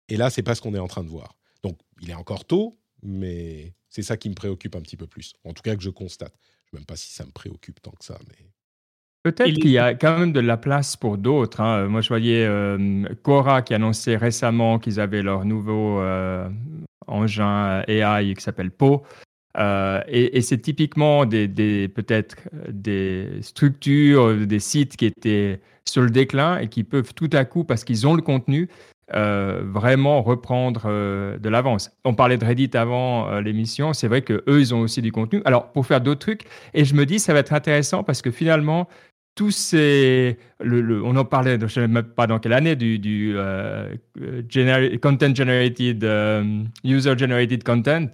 Et là, c'est pas ce qu'on est en train de voir. Donc, il est encore tôt, mais c'est ça qui me préoccupe un petit peu plus. En tout cas, que je constate. Je ne sais même pas si ça me préoccupe tant que ça, mais. Peut-être qu'il y a quand même de la place pour d'autres. Hein. Moi, je voyais euh, Cora qui annonçait récemment qu'ils avaient leur nouveau euh, engin AI qui s'appelle Po. Euh, et, c'est typiquement des, peut-être des structures, des sites qui étaient sur le déclin et qui peuvent tout à coup, parce qu'ils ont le contenu, euh, vraiment reprendre euh, de l'avance. On parlait de Reddit avant euh, l'émission, c'est vrai que eux ils ont aussi du contenu. Alors pour faire d'autres trucs, et je me dis ça va être intéressant parce que finalement tous ces, on en parlait, je ne sais même pas dans quelle année, du, du content generated, user generated content.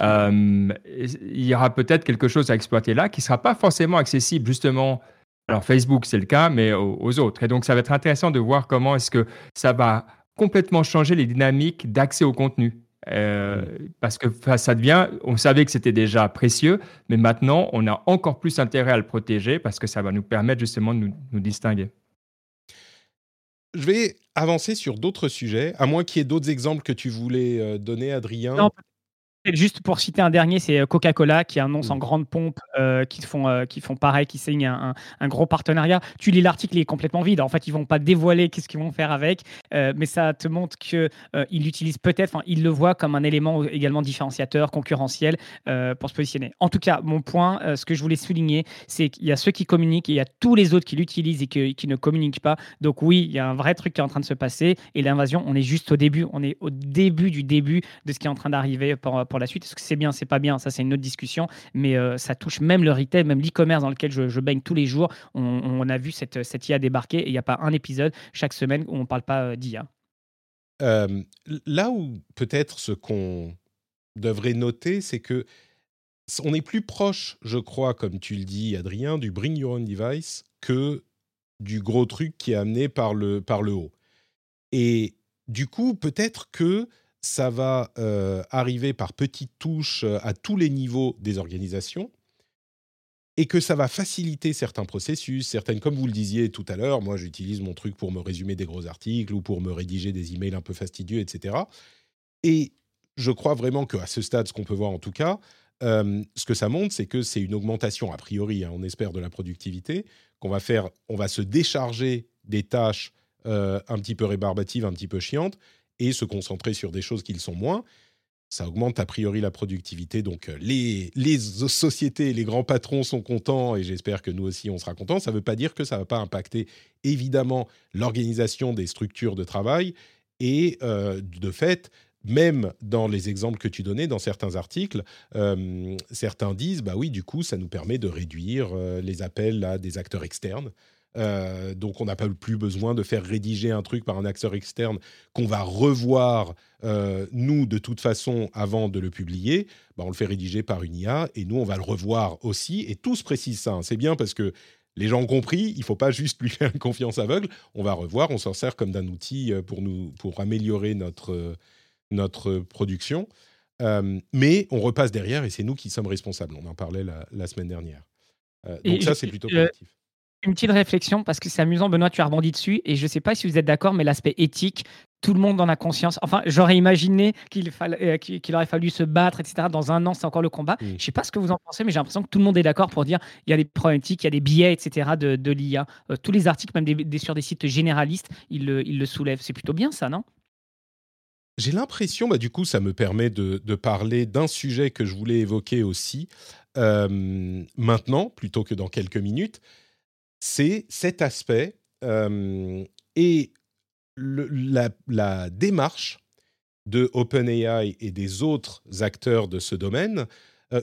Il y aura peut-être quelque chose à exploiter là qui ne sera pas forcément accessible justement alors Facebook, c'est le cas, mais aux, autres. Et donc, ça va être intéressant de voir comment est-ce que ça va complètement changer les dynamiques d'accès au contenu. Euh, mm. parce que ça devient, on savait que c'était déjà précieux, mais maintenant, on a encore plus intérêt à le protéger parce que ça va nous permettre justement de nous, distinguer. Je vais avancer sur d'autres sujets, à moins qu'il y ait d'autres exemples que tu voulais euh, donner, Adrien. Juste pour citer un dernier, c'est euh, Coca-Cola qui annonce en grande pompe euh, qu'ils font, euh, font pareil, qui signent un, un, gros partenariat. Tu lis l'article, il est complètement vide. En fait, ils vont pas dévoiler qu'est-ce qu'ils vont faire avec, euh, mais ça te montre qu'ils l'utilisent peut-être, enfin, ils le voient comme un élément également différenciateur, concurrentiel pour se positionner. En tout cas, mon point, ce que je voulais souligner, c'est qu'il y a ceux qui communiquent et il y a tous les autres qui l'utilisent et qui ne communiquent pas. Donc oui, il y a un vrai truc qui est en train de se passer et l'invasion, on est juste au début. On est au début du début de ce qui est en train d'arriver pour pour la suite. Est-ce que c'est bien, c'est pas bien? Ça, c'est une autre discussion. Mais euh, ça touche même le retail, même l'e-commerce dans lequel je, baigne tous les jours. On, a vu cette, IA débarquer et il n'y a pas un épisode chaque semaine où on ne parle pas euh, d'IA. Euh, là où peut-être ce qu'on devrait noter, c'est que on est plus proche, je crois, comme tu le dis, Adrien, du Bring Your Own Device que du gros truc qui est amené par le, par le haut. Et du coup, peut-être que ça va euh, arriver par petites touches euh, à tous les niveaux des organisations et que ça va faciliter certains processus, certaines, comme vous le disiez tout à l'heure, moi j'utilise mon truc pour me résumer des gros articles ou pour me rédiger des emails un peu fastidieux, etc. Et je crois vraiment qu'à ce stade, ce qu'on peut voir en tout cas, euh, ce que ça montre, c'est que c'est une augmentation a priori, hein, on espère, de la productivité, qu'on va faire, on va se décharger des tâches un petit peu rébarbatives, un petit peu chiantes, et se concentrer sur des choses qui le sont moins, ça augmente a priori la productivité. Donc euh, les, les sociétés, les grands patrons sont contents et j'espère que nous aussi on sera contents. Ça ne veut pas dire que ça ne va pas impacter évidemment l'organisation des structures de travail et euh, de fait, même dans les exemples que tu donnais dans certains articles, euh, certains disent bah oui, du coup, ça nous permet de réduire les appels à des acteurs externes. Euh, donc on n'a pas plus besoin de faire rédiger un truc par un acteur externe qu'on va revoir euh, nous de toute façon avant de le publier. Bah, on le fait rédiger par une IA et nous on va le revoir aussi. Et tous précisent ça. Hein. C'est bien parce que les gens ont compris, il ne faut pas juste lui faire une confiance aveugle. On va revoir, on s'en sert comme d'un outil euh, pour, nous, pour améliorer notre, notre production. mais on repasse derrière et c'est nous qui sommes responsables. On en parlait la, semaine dernière. donc ça, c'est plutôt positif. Une petite réflexion, parce que c'est amusant, Benoît, tu as rebondi dessus, et je ne sais pas si vous êtes d'accord, mais l'aspect éthique, tout le monde en a conscience. Enfin, j'aurais imaginé qu'il euh, qu'il aurait fallu se battre, etc. Dans un an, c'est encore le combat. Je ne sais pas ce que vous en pensez, mais j'ai l'impression que tout le monde est d'accord pour dire il y a des problèmes éthiques, il y a des biais, etc. de, de l'IA. Euh, tous les articles, même des, sur des sites généralistes, ils le, ils le soulèvent. C'est plutôt bien ça, non? J'ai l'impression, bah, du coup, ça me permet de, de parler d'un sujet que je voulais évoquer aussi euh, maintenant, plutôt que dans quelques minutes c'est cet aspect et la, démarche de OpenAI et des autres acteurs de ce domaine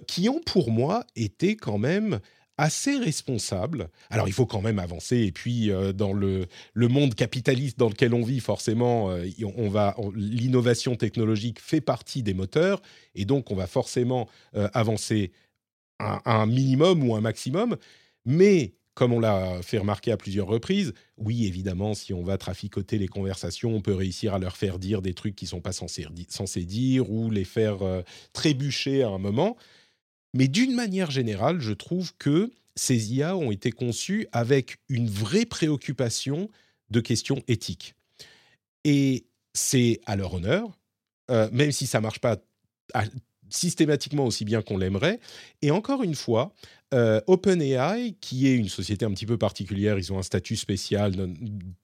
qui ont pour moi été quand même assez responsables. Alors il faut quand même avancer et puis dans le, monde capitaliste dans lequel on vit, forcément, on va l'innovation technologique fait partie des moteurs et donc on va forcément avancer un, minimum ou un maximum. Mais comme on l'a fait remarquer à plusieurs reprises, oui, évidemment, si on va traficoter les conversations, on peut réussir à leur faire dire des trucs qui ne sont pas censés, dire ou les faire euh, trébucher à un moment. Mais d'une manière générale, je trouve que ces IA ont été conçus avec une vraie préoccupation de questions éthiques. Et c'est à leur honneur, euh, même si ça marche pas systématiquement aussi bien qu'on l'aimerait. Et encore une fois, euh, OpenAI, qui est une société un petit peu particulière, ils ont un statut spécial,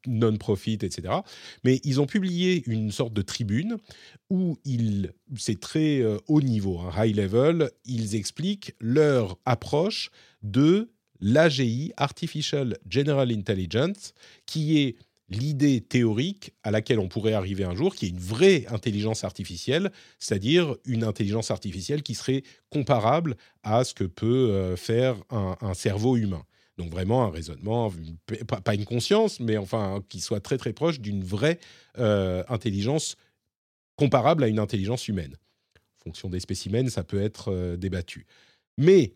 non-profit, etc. Mais ils ont publié une sorte de tribune où ils, c'est très euh, haut niveau, un high level, ils expliquent leur approche de l'AGI, Artificial General Intelligence, qui est l'idée théorique à laquelle on pourrait arriver un jour, qui est une vraie intelligence artificielle, c'est-à-dire une intelligence artificielle qui serait comparable à ce que peut euh, faire un, cerveau humain. Donc vraiment un raisonnement, pas une conscience, mais enfin qui soit très très proche d'une vraie euh, intelligence comparable à une intelligence humaine. En fonction des spécimens, ça peut être euh, débattu. Mais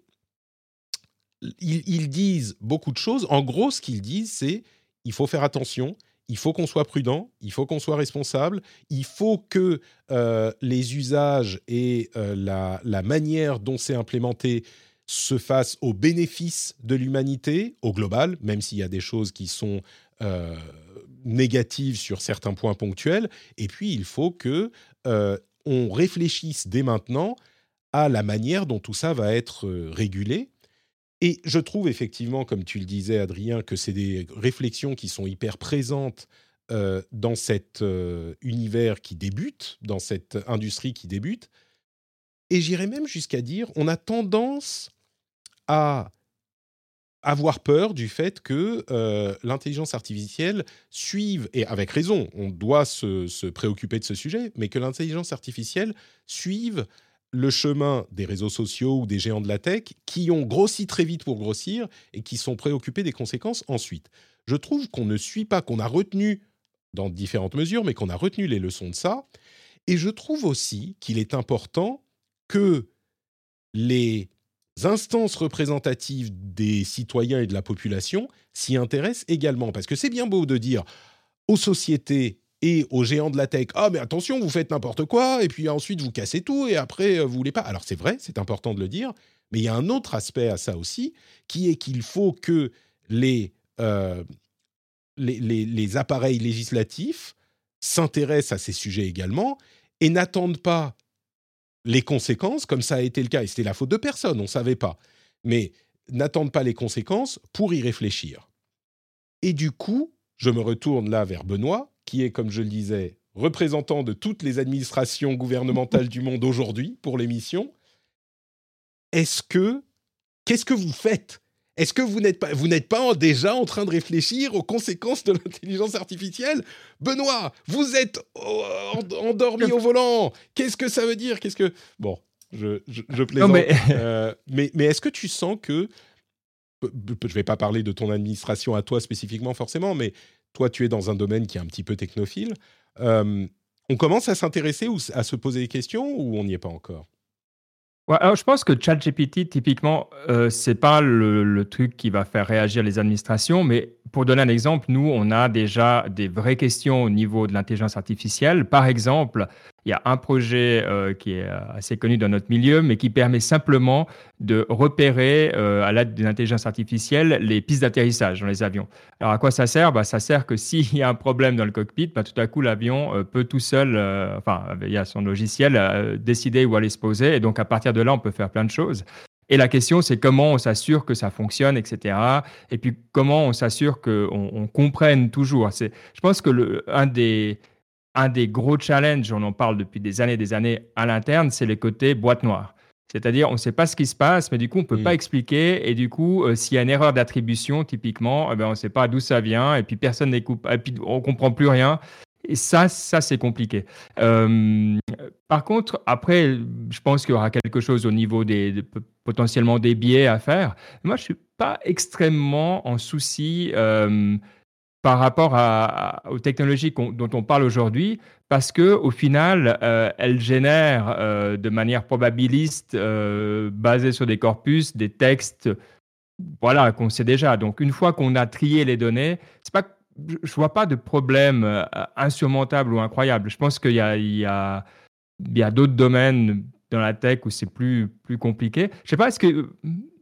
ils, disent beaucoup de choses. En gros, ce qu'ils disent, c'est il faut faire attention, il faut qu'on soit prudent, il faut qu'on soit responsable, il faut que euh, les usages et euh, la, manière dont c'est implémenté se fassent au bénéfice de l'humanité, au global, même s'il y a des choses qui sont euh, négatives sur certains points ponctuels. Et puis, il faut que on réfléchisse dès maintenant à la manière dont tout ça va être régulé et je trouve effectivement, comme tu le disais, Adrien, que c'est des réflexions qui sont hyper présentes euh, dans cet euh, univers qui débute, dans cette industrie qui débute. Et j'irais même jusqu'à dire, on a tendance à avoir peur du fait que euh, l'intelligence artificielle suive, et avec raison, on doit se, se, préoccuper de ce sujet, mais que l'intelligence artificielle suive le chemin des réseaux sociaux ou des géants de la tech qui ont grossi très vite pour grossir et qui sont préoccupés des conséquences ensuite. Je trouve qu'on ne suit pas, qu'on a retenu dans différentes mesures, mais qu'on a retenu les leçons de ça. Et je trouve aussi qu'il est important que les instances représentatives des citoyens et de la population s'y intéressent également. Parce que c'est bien beau de dire aux sociétés et aux géants de la tech. Ah mais attention vous faites n'importe quoi et puis ensuite vous cassez tout et après euh, vous voulez pas. Alors c'est vrai c'est important de le dire mais il y a un autre aspect à ça aussi qui est qu'il faut que les, euh, les, les, appareils législatifs s'intéressent à ces sujets également et n'attendent pas les conséquences comme ça a été le cas et c'était la faute de personne on savait pas mais n'attendent pas les conséquences pour y réfléchir. Et du coup je me retourne là vers Benoît qui est, comme je le disais, représentant de toutes les administrations gouvernementales du monde aujourd'hui pour l'émission. Est-ce que, qu'est-ce que vous faites? Est-ce que vous n'êtes pas, vous n'êtes pas déjà en train de réfléchir aux conséquences de l'intelligence artificielle? Benoît, vous êtes endormi au volant. Qu'est-ce que ça veut dire? Qu'est-ce que bon, je, je, plaisante. Euh, mais, mais, est-ce que tu sens que je ne vais pas parler de ton administration à toi spécifiquement forcément, mais toi, tu es dans un domaine qui est un petit peu technophile. Euh, on commence à s'intéresser ou à se poser des questions ou on n'y est pas encore? Je pense que ChatGPT, typiquement, euh, c'est pas le, truc qui va faire réagir les administrations, mais pour donner un exemple, nous, on a déjà des vraies questions au niveau de l'intelligence artificielle. Par exemple, il y a un projet euh, qui est assez connu dans notre milieu, mais qui permet simplement de repérer euh, à l'aide d'une intelligence artificielle les pistes d'atterrissage dans les avions. Alors à quoi ça sert? Bah, Ça sert que s'il y a un problème dans le cockpit, bah, tout à coup l'avion euh, peut tout seul, enfin il y a son logiciel, décider où aller se poser. Et donc à partir de là, on peut faire plein de choses. Et la question, c'est comment on s'assure que ça fonctionne, etc. Et puis comment on s'assure qu'on on comprenne toujours? Je pense que le, un des un des gros challenges, on en parle depuis des années et des années à l'interne, c'est les côtés boîte noire. C'est-à-dire, on ne sait pas ce qui se passe, mais du coup, on ne peut mm. pas expliquer. Et du coup, euh, s'il y a une erreur d'attribution, typiquement, eh ben, on ne sait pas d'où ça vient, et puis personne n'écoute, et puis on ne comprend plus rien. Et ça, ça c'est compliqué. Euh, par contre, après, je pense qu'il y aura quelque chose au niveau des, potentiellement des biais à faire. Moi, je ne suis pas extrêmement en souci. Euh, par rapport aux technologies dont on parle aujourd'hui, parce que au final, euh, elles génèrent euh, de manière probabiliste, euh, basée sur des corpus, des textes, voilà, qu'on sait déjà. Donc, une fois qu'on a trié les données, c'est pas, je vois pas de problème insurmontable ou incroyable. Je pense qu'il y a, y a, a d'autres domaines dans la tech où c'est plus, plus compliqué. Je sais pas, est-ce que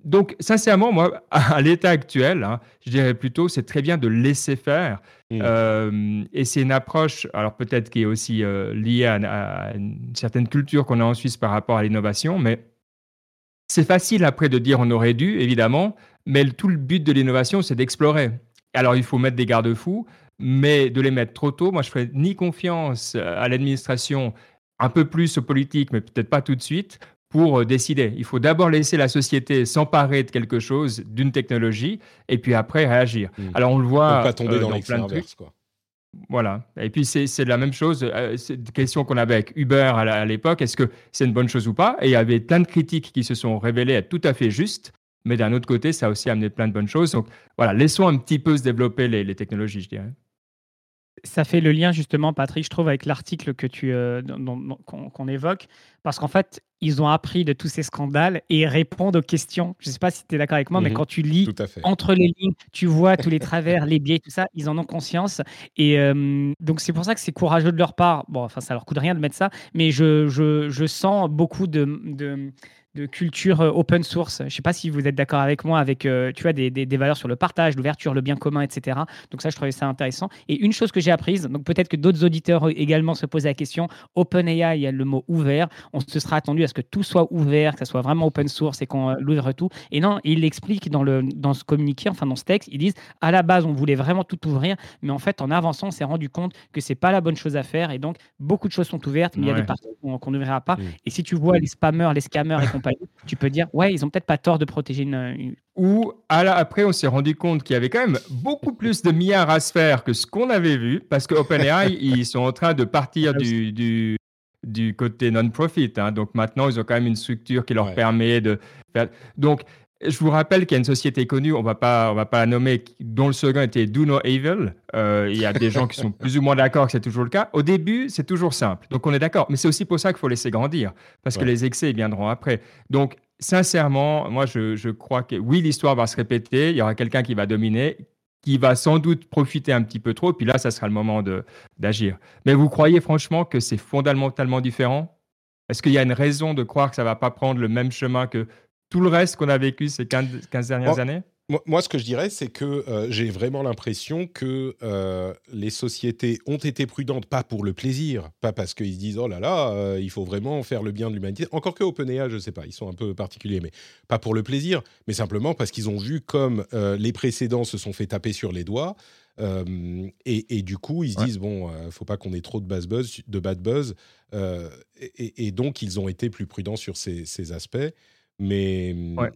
donc, sincèrement, moi, à l'état actuel, hein, je dirais plutôt, c'est très bien de laisser faire. Mmh. Euh, et c'est une approche, alors peut-être qui est aussi euh, liée à, une certaine culture qu'on a en Suisse par rapport à l'innovation, mais c'est facile après de dire on aurait dû, évidemment, mais tout le but de l'innovation, c'est d'explorer. Alors, il faut mettre des garde-fous, mais de les mettre trop tôt, moi, je ne ferais ni confiance à l'administration, un peu plus aux politiques, mais peut-être pas tout de suite, pour euh, décider. Il faut d'abord laisser la société s'emparer de quelque chose, d'une technologie, et puis après réagir. Hmm. Alors on le voit. pas tomber euh, dans, l'excès inverse, quoi. Voilà. Et puis c'est la même chose. Euh, c'est une question qu'on avait avec Uber à l'époque. Est-ce que c'est une bonne chose ou pas? Et il y avait plein de critiques qui se sont révélées être tout à fait justes. Mais d'un autre côté, ça a aussi amené plein de bonnes choses. Donc voilà, laissons un petit peu se développer les technologies, je dirais. Ça fait le lien justement, Patrick, je trouve, avec l'article que tu euh, qu'on évoque, parce qu'en fait, ils ont appris de tous ces scandales et répondent aux questions. Je ne sais pas si tu es d'accord avec moi, mais mmh quand tu lis entre les lignes, tu vois tous les travers, les biais, tout ça, ils en ont conscience. Et donc c'est pour ça que c'est courageux de leur part. Bon, enfin, ça leur coûte rien de mettre ça, mais je, je, je sens beaucoup de, de de culture euh, open source. Je ne sais pas si vous êtes d'accord avec moi, avec euh, tu vois, des, des, valeurs sur le partage, l'ouverture, le bien commun, etc. Donc ça, je trouvais ça intéressant. Et une chose que j'ai apprise, donc peut-être que d'autres auditeurs également se posaient la question, OpenAI, il y a le mot ouvert. On se sera attendu à ce que tout soit ouvert, que ça soit vraiment open source et qu'on euh, l'ouvre tout. Et non, il l'explique dans, le, dans ce communiqué, enfin dans ce texte, ils disent, à la base, on voulait vraiment tout ouvrir, mais en fait, en avançant, on s'est rendu compte que c'est pas la bonne chose à faire. Et donc, beaucoup de choses sont ouvertes, mais il y a des parties qu'on n'ouvrira pas. Mmh. Et si tu vois les spammers, les scammers et compagnie, tu peux dire, ouais, ils ont peut-être pas tort de protéger une. Ou après, on s'est rendu compte qu'il y avait quand même beaucoup plus de milliards à se faire que ce qu'on avait vu, parce que OpenAI, ils sont en train de partir ah du, du, du côté non-profit. Hein. Donc maintenant, ils ont quand même une structure qui leur permet de faire. Donc, je vous rappelle qu'il y a une société connue, on ne va pas la nommer, dont le slogan était Do No Evil. Euh, il y a des gens qui sont plus ou moins d'accord que c'est toujours le cas. Au début, c'est toujours simple. Donc on est d'accord. Mais c'est aussi pour ça qu'il faut laisser grandir, parce que les excès viendront après. Donc sincèrement, moi je, crois que oui, l'histoire va se répéter. Il y aura quelqu'un qui va dominer, qui va sans doute profiter un petit peu trop. Puis là, ça sera le moment d'agir. Mais vous croyez franchement que c'est fondamentalement différent? Est-ce qu'il y a une raison de croire que ça ne va pas prendre le même chemin que tout le reste qu'on a vécu ces 15, dernières années moi, ce que je dirais, c'est que euh, j'ai vraiment l'impression que euh, les sociétés ont été prudentes, pas pour le plaisir, pas parce qu'ils se disent oh là là, euh, il faut vraiment faire le bien de l'humanité. Encore que OpenAI, je ne sais pas, ils sont un peu particuliers, mais pas pour le plaisir, mais simplement parce qu'ils ont vu comme les précédents se sont fait taper sur les doigts. Et, du coup, ils se disent bon, faut pas qu'on ait trop de, buzz, de bad buzz, et, donc ils ont été plus prudents sur ces, ces aspects. Mais mmh,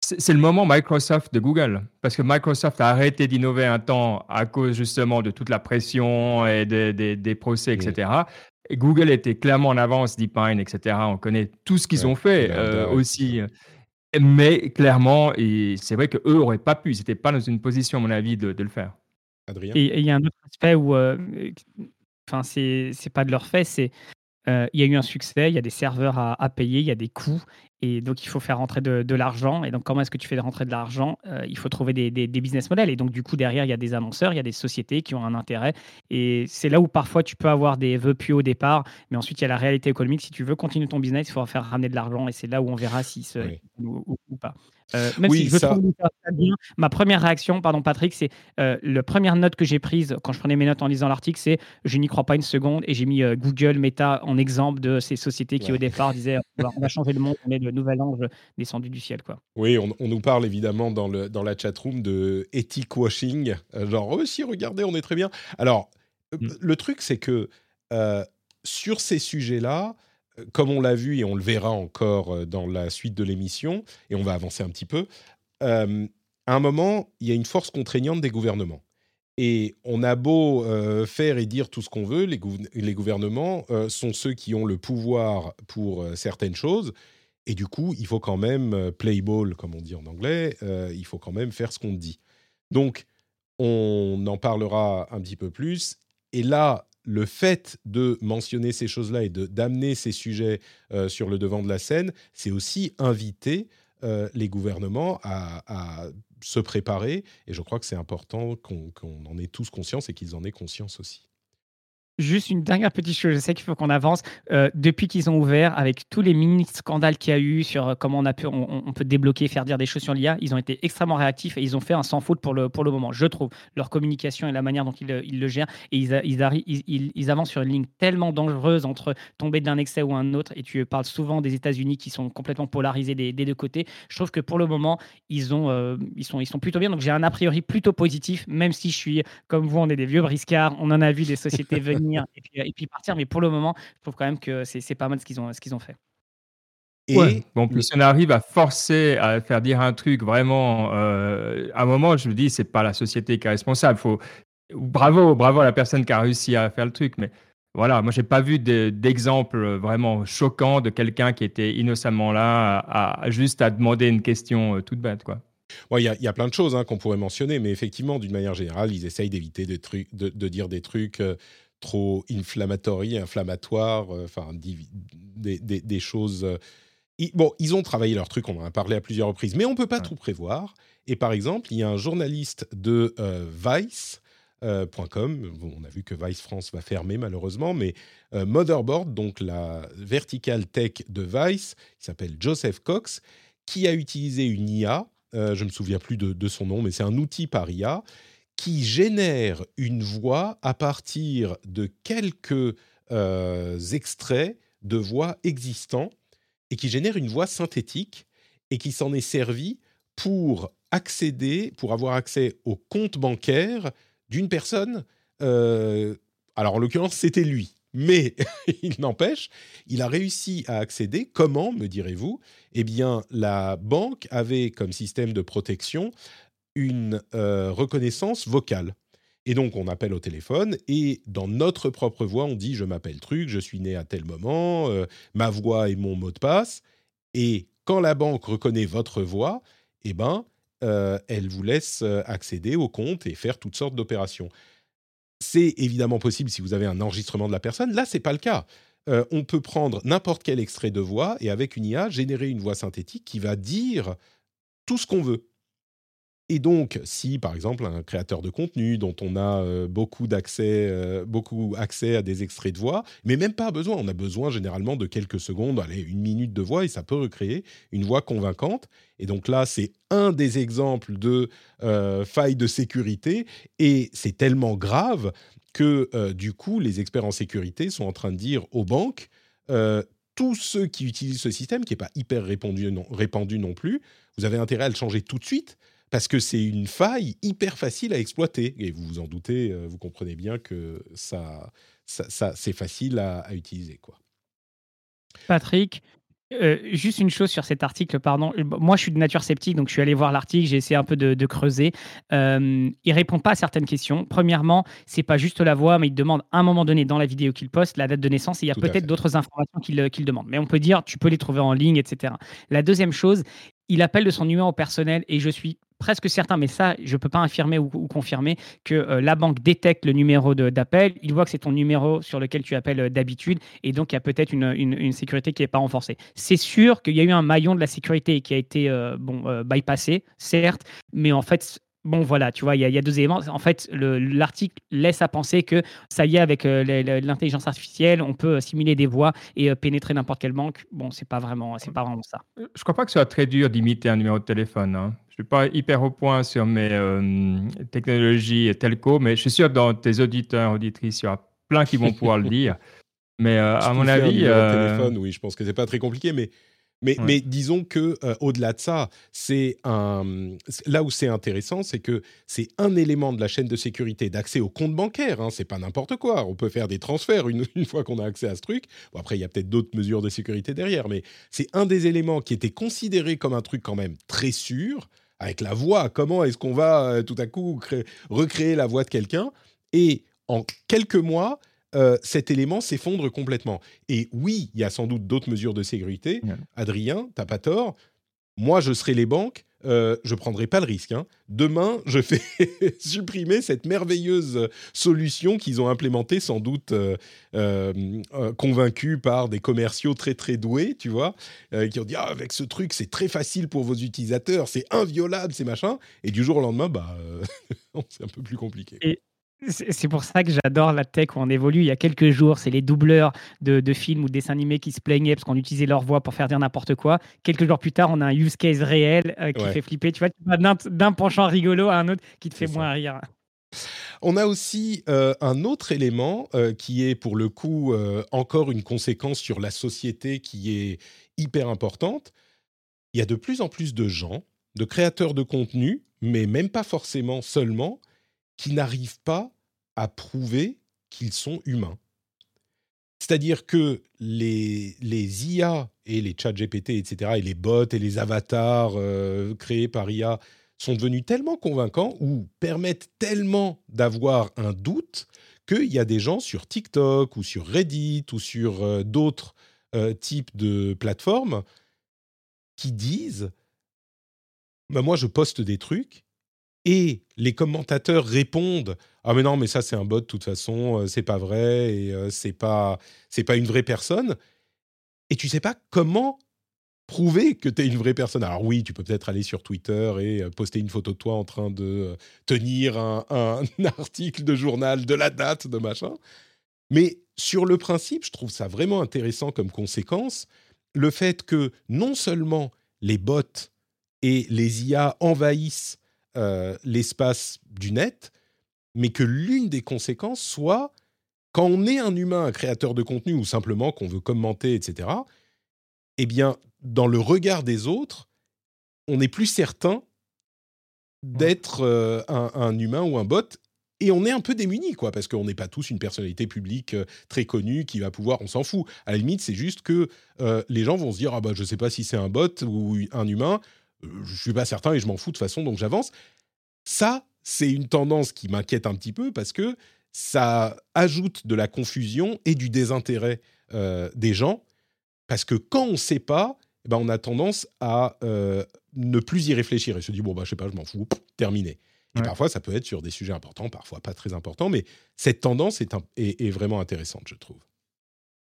c'est le moment Microsoft de Google, parce que Microsoft a arrêté d'innover un temps à cause justement de toute la pression et des procès, etc. Et Google était clairement en avance, DeepMind, etc. On connaît tout ce qu'ils ont fait euh, aussi. Mais clairement, c'est vrai qu'eux n'auraient pas pu, ils n'étaient pas dans une position, à mon avis, de, le faire. Adrien? Et il y a un autre aspect où, euh, enfin, c'est pas de leur fait, c'est euh, il y a eu un succès, il y a des serveurs à, payer, il y a des coûts, et donc il faut faire rentrer de, l'argent. Et donc comment est-ce que tu fais rentrer de l'argent euh, Il faut trouver des, business models. Et donc du coup derrière il y a des annonceurs, il y a des sociétés qui ont un intérêt. Et c'est là où parfois tu peux avoir des vœux puis au départ, mais ensuite il y a la réalité économique. Si tu veux continuer ton business, il faut faire ramener de l'argent, et c'est là où on verra si c'est ou, pas. Euh, même si je trouve ça bien, ma première réaction, pardon Patrick, c'est euh, la première note que j'ai prise quand je prenais mes notes en lisant l'article, c'est je n'y crois pas une seconde et j'ai mis euh, Google, Meta en exemple de ces sociétés qui au départ disaient on va changer le monde, on est le nouvel ange descendu du ciel. Quoi. Oui, on, nous parle évidemment dans, le, dans la chatroom de ethic washing, genre aussi oh, regardez, on est très bien. Alors, mm. le truc c'est que sur ces sujets-là, comme on l'a vu et on le verra encore euh, dans la suite de l'émission, et on va avancer un petit peu, euh, à un moment, il y a une force contraignante des gouvernements. Et on a beau euh, faire et dire tout ce qu'on veut, les, les gouvernements sont ceux qui ont le pouvoir pour certaines choses. Et du coup, il faut quand même play ball, comme on dit en anglais, il faut quand même faire ce qu'on dit. Donc, on en parlera un petit peu plus. Et là, le fait de mentionner ces choses-là et d'amener ces sujets euh, sur le devant de la scène, c'est aussi inviter euh, les gouvernements à, se préparer. Et je crois que c'est important qu'on en ait tous conscience et qu'ils en aient conscience aussi. Juste une dernière petite chose, je sais qu'il faut qu'on avance. Euh, depuis qu'ils ont ouvert, avec tous les mini-scandales qu'il y a eu sur euh, comment on, peut débloquer, faire dire des choses sur l'IA, ils ont été extrêmement réactifs et ils ont fait un sans faute pour le, pour le moment, je trouve. Leur communication et la manière dont ils, le gèrent. Et ils, ils, avancent sur une ligne tellement dangereuse entre tomber d'un excès ou un autre. Et tu parles souvent des États-Unis qui sont complètement polarisés des, deux côtés. Je trouve que pour le moment, ils, euh, ils, sont, ils sont plutôt bien. Donc j'ai un a priori plutôt positif, même si je suis, comme vous, on est des vieux briscards. On en a vu des sociétés venir et puis, partir. Mais pour le moment, je trouve quand même que c'est pas mal ce qu'ils ont, ce qu'ils ont fait. Et bon, plus si on arrive à forcer à faire dire un truc vraiment, euh, à un moment, je me dis, c'est pas la société qui est responsable. Faut, bravo, bravo à la personne qui a réussi à faire le truc, mais voilà, moi j'ai pas vu d'exemple vraiment choquant de quelqu'un qui était innocemment là, à, juste à demander une question euh, toute bête, quoi. Il y, a plein de choses hein, qu'on pourrait mentionner, mais effectivement, d'une manière générale, ils essayent d'éviter de, de, dire des trucs euh, trop inflammatory, inflammatoire, euh, enfin des, choses. Euh, bon, ils ont travaillé leur truc, on en a parlé à plusieurs reprises, mais on peut pas tout prévoir. Et par exemple, il y a un journaliste de euh, Vice. .com. on a vu que Vice France va fermer malheureusement, mais Motherboard, donc la vertical tech de Vice, qui s'appelle Joseph Cox, qui a utilisé une IA, je ne me souviens plus de, de son nom, mais c'est un outil par IA, qui génère une voix à partir de quelques euh, extraits de voix existants et qui génère une voix synthétique et qui s'en est servi pour accéder, pour avoir accès au compte bancaire d'une personne. Euh, alors en l'occurrence, c'était lui. Mais il n'empêche, il a réussi à accéder. Comment, me direz-vous? Eh bien, la banque avait comme système de protection une euh, reconnaissance vocale. Et donc, on appelle au téléphone et dans notre propre voix, on dit je m'appelle truc, je suis né à tel moment, euh, ma voix est mon mot de passe. Et quand la banque reconnaît votre voix, eh ben, euh, elle vous laisse accéder au compte et faire toutes sortes d'opérations. C'est évidemment possible si vous avez un enregistrement de la personne. Là, c'est pas le cas. on peut prendre n'importe quel extrait de voix et avec une IA générer une voix synthétique qui va dire tout ce qu'on veut. Et donc, si par exemple un créateur de contenu dont on a euh, beaucoup d'accès, euh, beaucoup accès à des extraits de voix, mais même pas besoin, on a besoin généralement de quelques secondes, allez, une minute de voix et ça peut recréer une voix convaincante. Et donc là, c'est un des exemples de euh, failles de sécurité et c'est tellement grave que du coup, les experts en sécurité sont en train de dire aux banques tous ceux qui utilisent ce système, qui n'est pas hyper répandu non plus, vous avez intérêt à le changer tout de suite parce que c'est une faille hyper facile à exploiter. Et vous vous en doutez, euh, vous comprenez bien que ça, ça, c'est facile à, utiliser. Quoi. Patrick, euh, juste une chose sur cet article, pardon. Moi, je suis de nature sceptique, donc je suis allé voir l'article, j'ai essayé un peu de, creuser. Euh, il répond pas à certaines questions. Premièrement, c'est pas juste la voix, mais il demande à un moment donné dans la vidéo qu'il poste la date de naissance et il y a peut-être d'autres informations qu'il qu'il demande. Mais on peut dire, tu peux les trouver en ligne, etc. La deuxième chose, il appelle de son numéro personnel et je suis presque certain, mais ça, je ne peux pas affirmer ou, confirmer, que euh, la banque détecte le numéro d'appel, il voit que c'est ton numéro sur lequel tu appelles euh, d'habitude, et donc il y a peut-être une, sécurité qui n'est pas renforcée. C'est sûr qu'il y a eu un maillon de la sécurité qui a été euh, bon, bypassé, certes, mais en fait, Bon, voilà, tu vois, il y, a deux éléments. En fait, l'article laisse à penser que ça y est, avec l'intelligence artificielle, on peut simuler des voix et pénétrer n'importe quelle banque. Bon, c'est pas vraiment, c'est pas vraiment ça. Je crois pas que ce soit très dur d'imiter un numéro de téléphone. Hein suis pas hyper au point sur mes euh, technologies telco, mais je suis sûr que dans tes auditeurs, auditrices, il y aura plein qui vont pouvoir le dire. Mais euh, à mon avis, euh... téléphone, oui, je pense que c'est pas très compliqué, mais mais, mais, disons que euh, au-delà de ça, c'est un là où c'est intéressant, c'est que c'est un élément de la chaîne de sécurité d'accès au compte bancaire. Hein, c'est pas n'importe quoi. On peut faire des transferts une, une fois qu'on a accès à ce truc. Bon, après, il y a peut-être d'autres mesures de sécurité derrière, mais c'est un des éléments qui était considéré comme un truc quand même très sûr avec la voix. Comment est-ce qu'on va euh, tout à coup recréer la voix de quelqu'un Et en quelques mois, euh, cet élément s'effondre complètement. Et oui, il y a sans doute d'autres mesures de sécurité. Adrien, t'as pas tort. Moi, je serais les banques. Euh, je prendrai pas le risque. Hein. Demain, je fais supprimer cette merveilleuse solution qu'ils ont implémentée, sans doute euh, euh, convaincus par des commerciaux très très doués, tu vois, qui ont dit ah, avec ce truc, c'est très facile pour vos utilisateurs, c'est inviolable, c'est machin. Et du jour au lendemain, bah, c'est un peu plus compliqué. C'est pour ça que j'adore la tech où on évolue. Il y a quelques jours, c'est les doubleurs de, films ou de dessins animés qui se plaignaient parce qu'on utilisait leur voix pour faire dire n'importe quoi. Quelques jours plus tard, on a un use case réel euh, qui fait flipper. Tu vois, d'un penchant rigolo à un autre qui te fait moins rire. On a aussi euh, un autre élément euh, qui est pour le coup encore une conséquence sur la société qui est hyper importante. Il y a de plus en plus de gens, de créateurs de contenu, mais même pas forcément seulement, qui n'arrivent pas à prouver qu'ils sont humains. C'est-à-dire que les, les IA et les chats GPT, etc., et les bots et les avatars euh, créés par IA sont devenus tellement convaincants ou permettent tellement d'avoir un doute qu'il y a des gens sur TikTok ou sur Reddit ou sur euh, d'autres euh, types de plateformes qui disent bah, Moi, je poste des trucs et les commentateurs répondent ah mais non mais ça c'est un bot de toute façon euh, c'est pas vrai et euh, c'est pas c'est pas une vraie personne et tu sais pas comment prouver que tu es une vraie personne. Alors oui, tu peux peut-être aller sur Twitter et euh, poster une photo de toi en train de tenir un, un, article de journal, de la date, de machin. Mais sur le principe, je trouve ça vraiment intéressant comme conséquence, le fait que non seulement les bots et les IA envahissent euh, l'espace du net, mais que l'une des conséquences soit, quand on est un humain, un créateur de contenu, ou simplement qu'on veut commenter, etc., eh bien, dans le regard des autres, on n'est plus certain d'être euh, un, humain ou un bot, et on est un peu démuni, quoi, parce qu'on n'est pas tous une personnalité publique euh, très connue qui va pouvoir, on s'en fout. À la limite, c'est juste que les gens vont se dire, ah bah je sais pas si c'est un bot ou un humain, je suis pas certain et je m'en fous de toute façon, donc j'avance. Ça, c'est une tendance qui m'inquiète un petit peu parce que ça ajoute de la confusion et du désintérêt euh, des gens. Parce que quand on ne sait pas, eh ben on a tendance à euh, ne plus y réfléchir et se dire bon bah je sais pas, je m'en fous, terminé. Et parfois ça peut être sur des sujets importants, parfois pas très importants, mais cette tendance est vraiment intéressante, je trouve.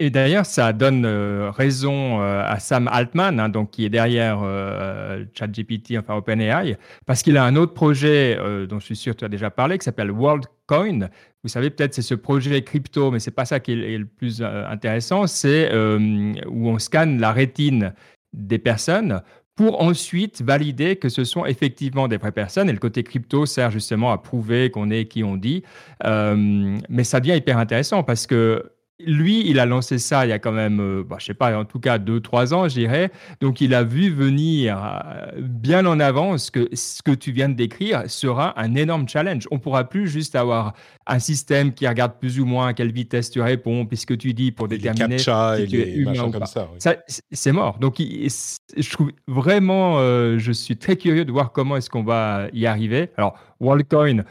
Et d'ailleurs, ça donne euh, raison euh, à Sam Altman, hein, donc qui est derrière euh, ChatGPT, enfin OpenAI, parce qu'il a un autre projet dont je suis sûr que tu as déjà parlé, qui s'appelle WorldCoin. Vous savez peut-être c'est ce projet crypto, mais c'est pas ça qui est, le plus intéressant. C'est où on scanne la rétine des personnes pour ensuite valider que ce sont effectivement des vraies personnes. Et le côté crypto sert justement à prouver qu'on est qui on dit. mais ça devient hyper intéressant parce que lui, il a lancé ça il y a quand même, je euh, bah, je sais pas, en tout cas deux, trois ans, je dirais. Donc, il a vu venir euh, bien en avance que ce que tu viens de décrire sera un énorme challenge. On pourra plus juste avoir un système qui regarde plus ou moins à quelle vitesse tu réponds, puisque tu dis pour déterminer si tu es humain ou pas. Ça, c'est mort. Donc, je trouve vraiment, euh, je suis très curieux de voir comment est-ce qu'on va y arriver. Alors, WorldCoin,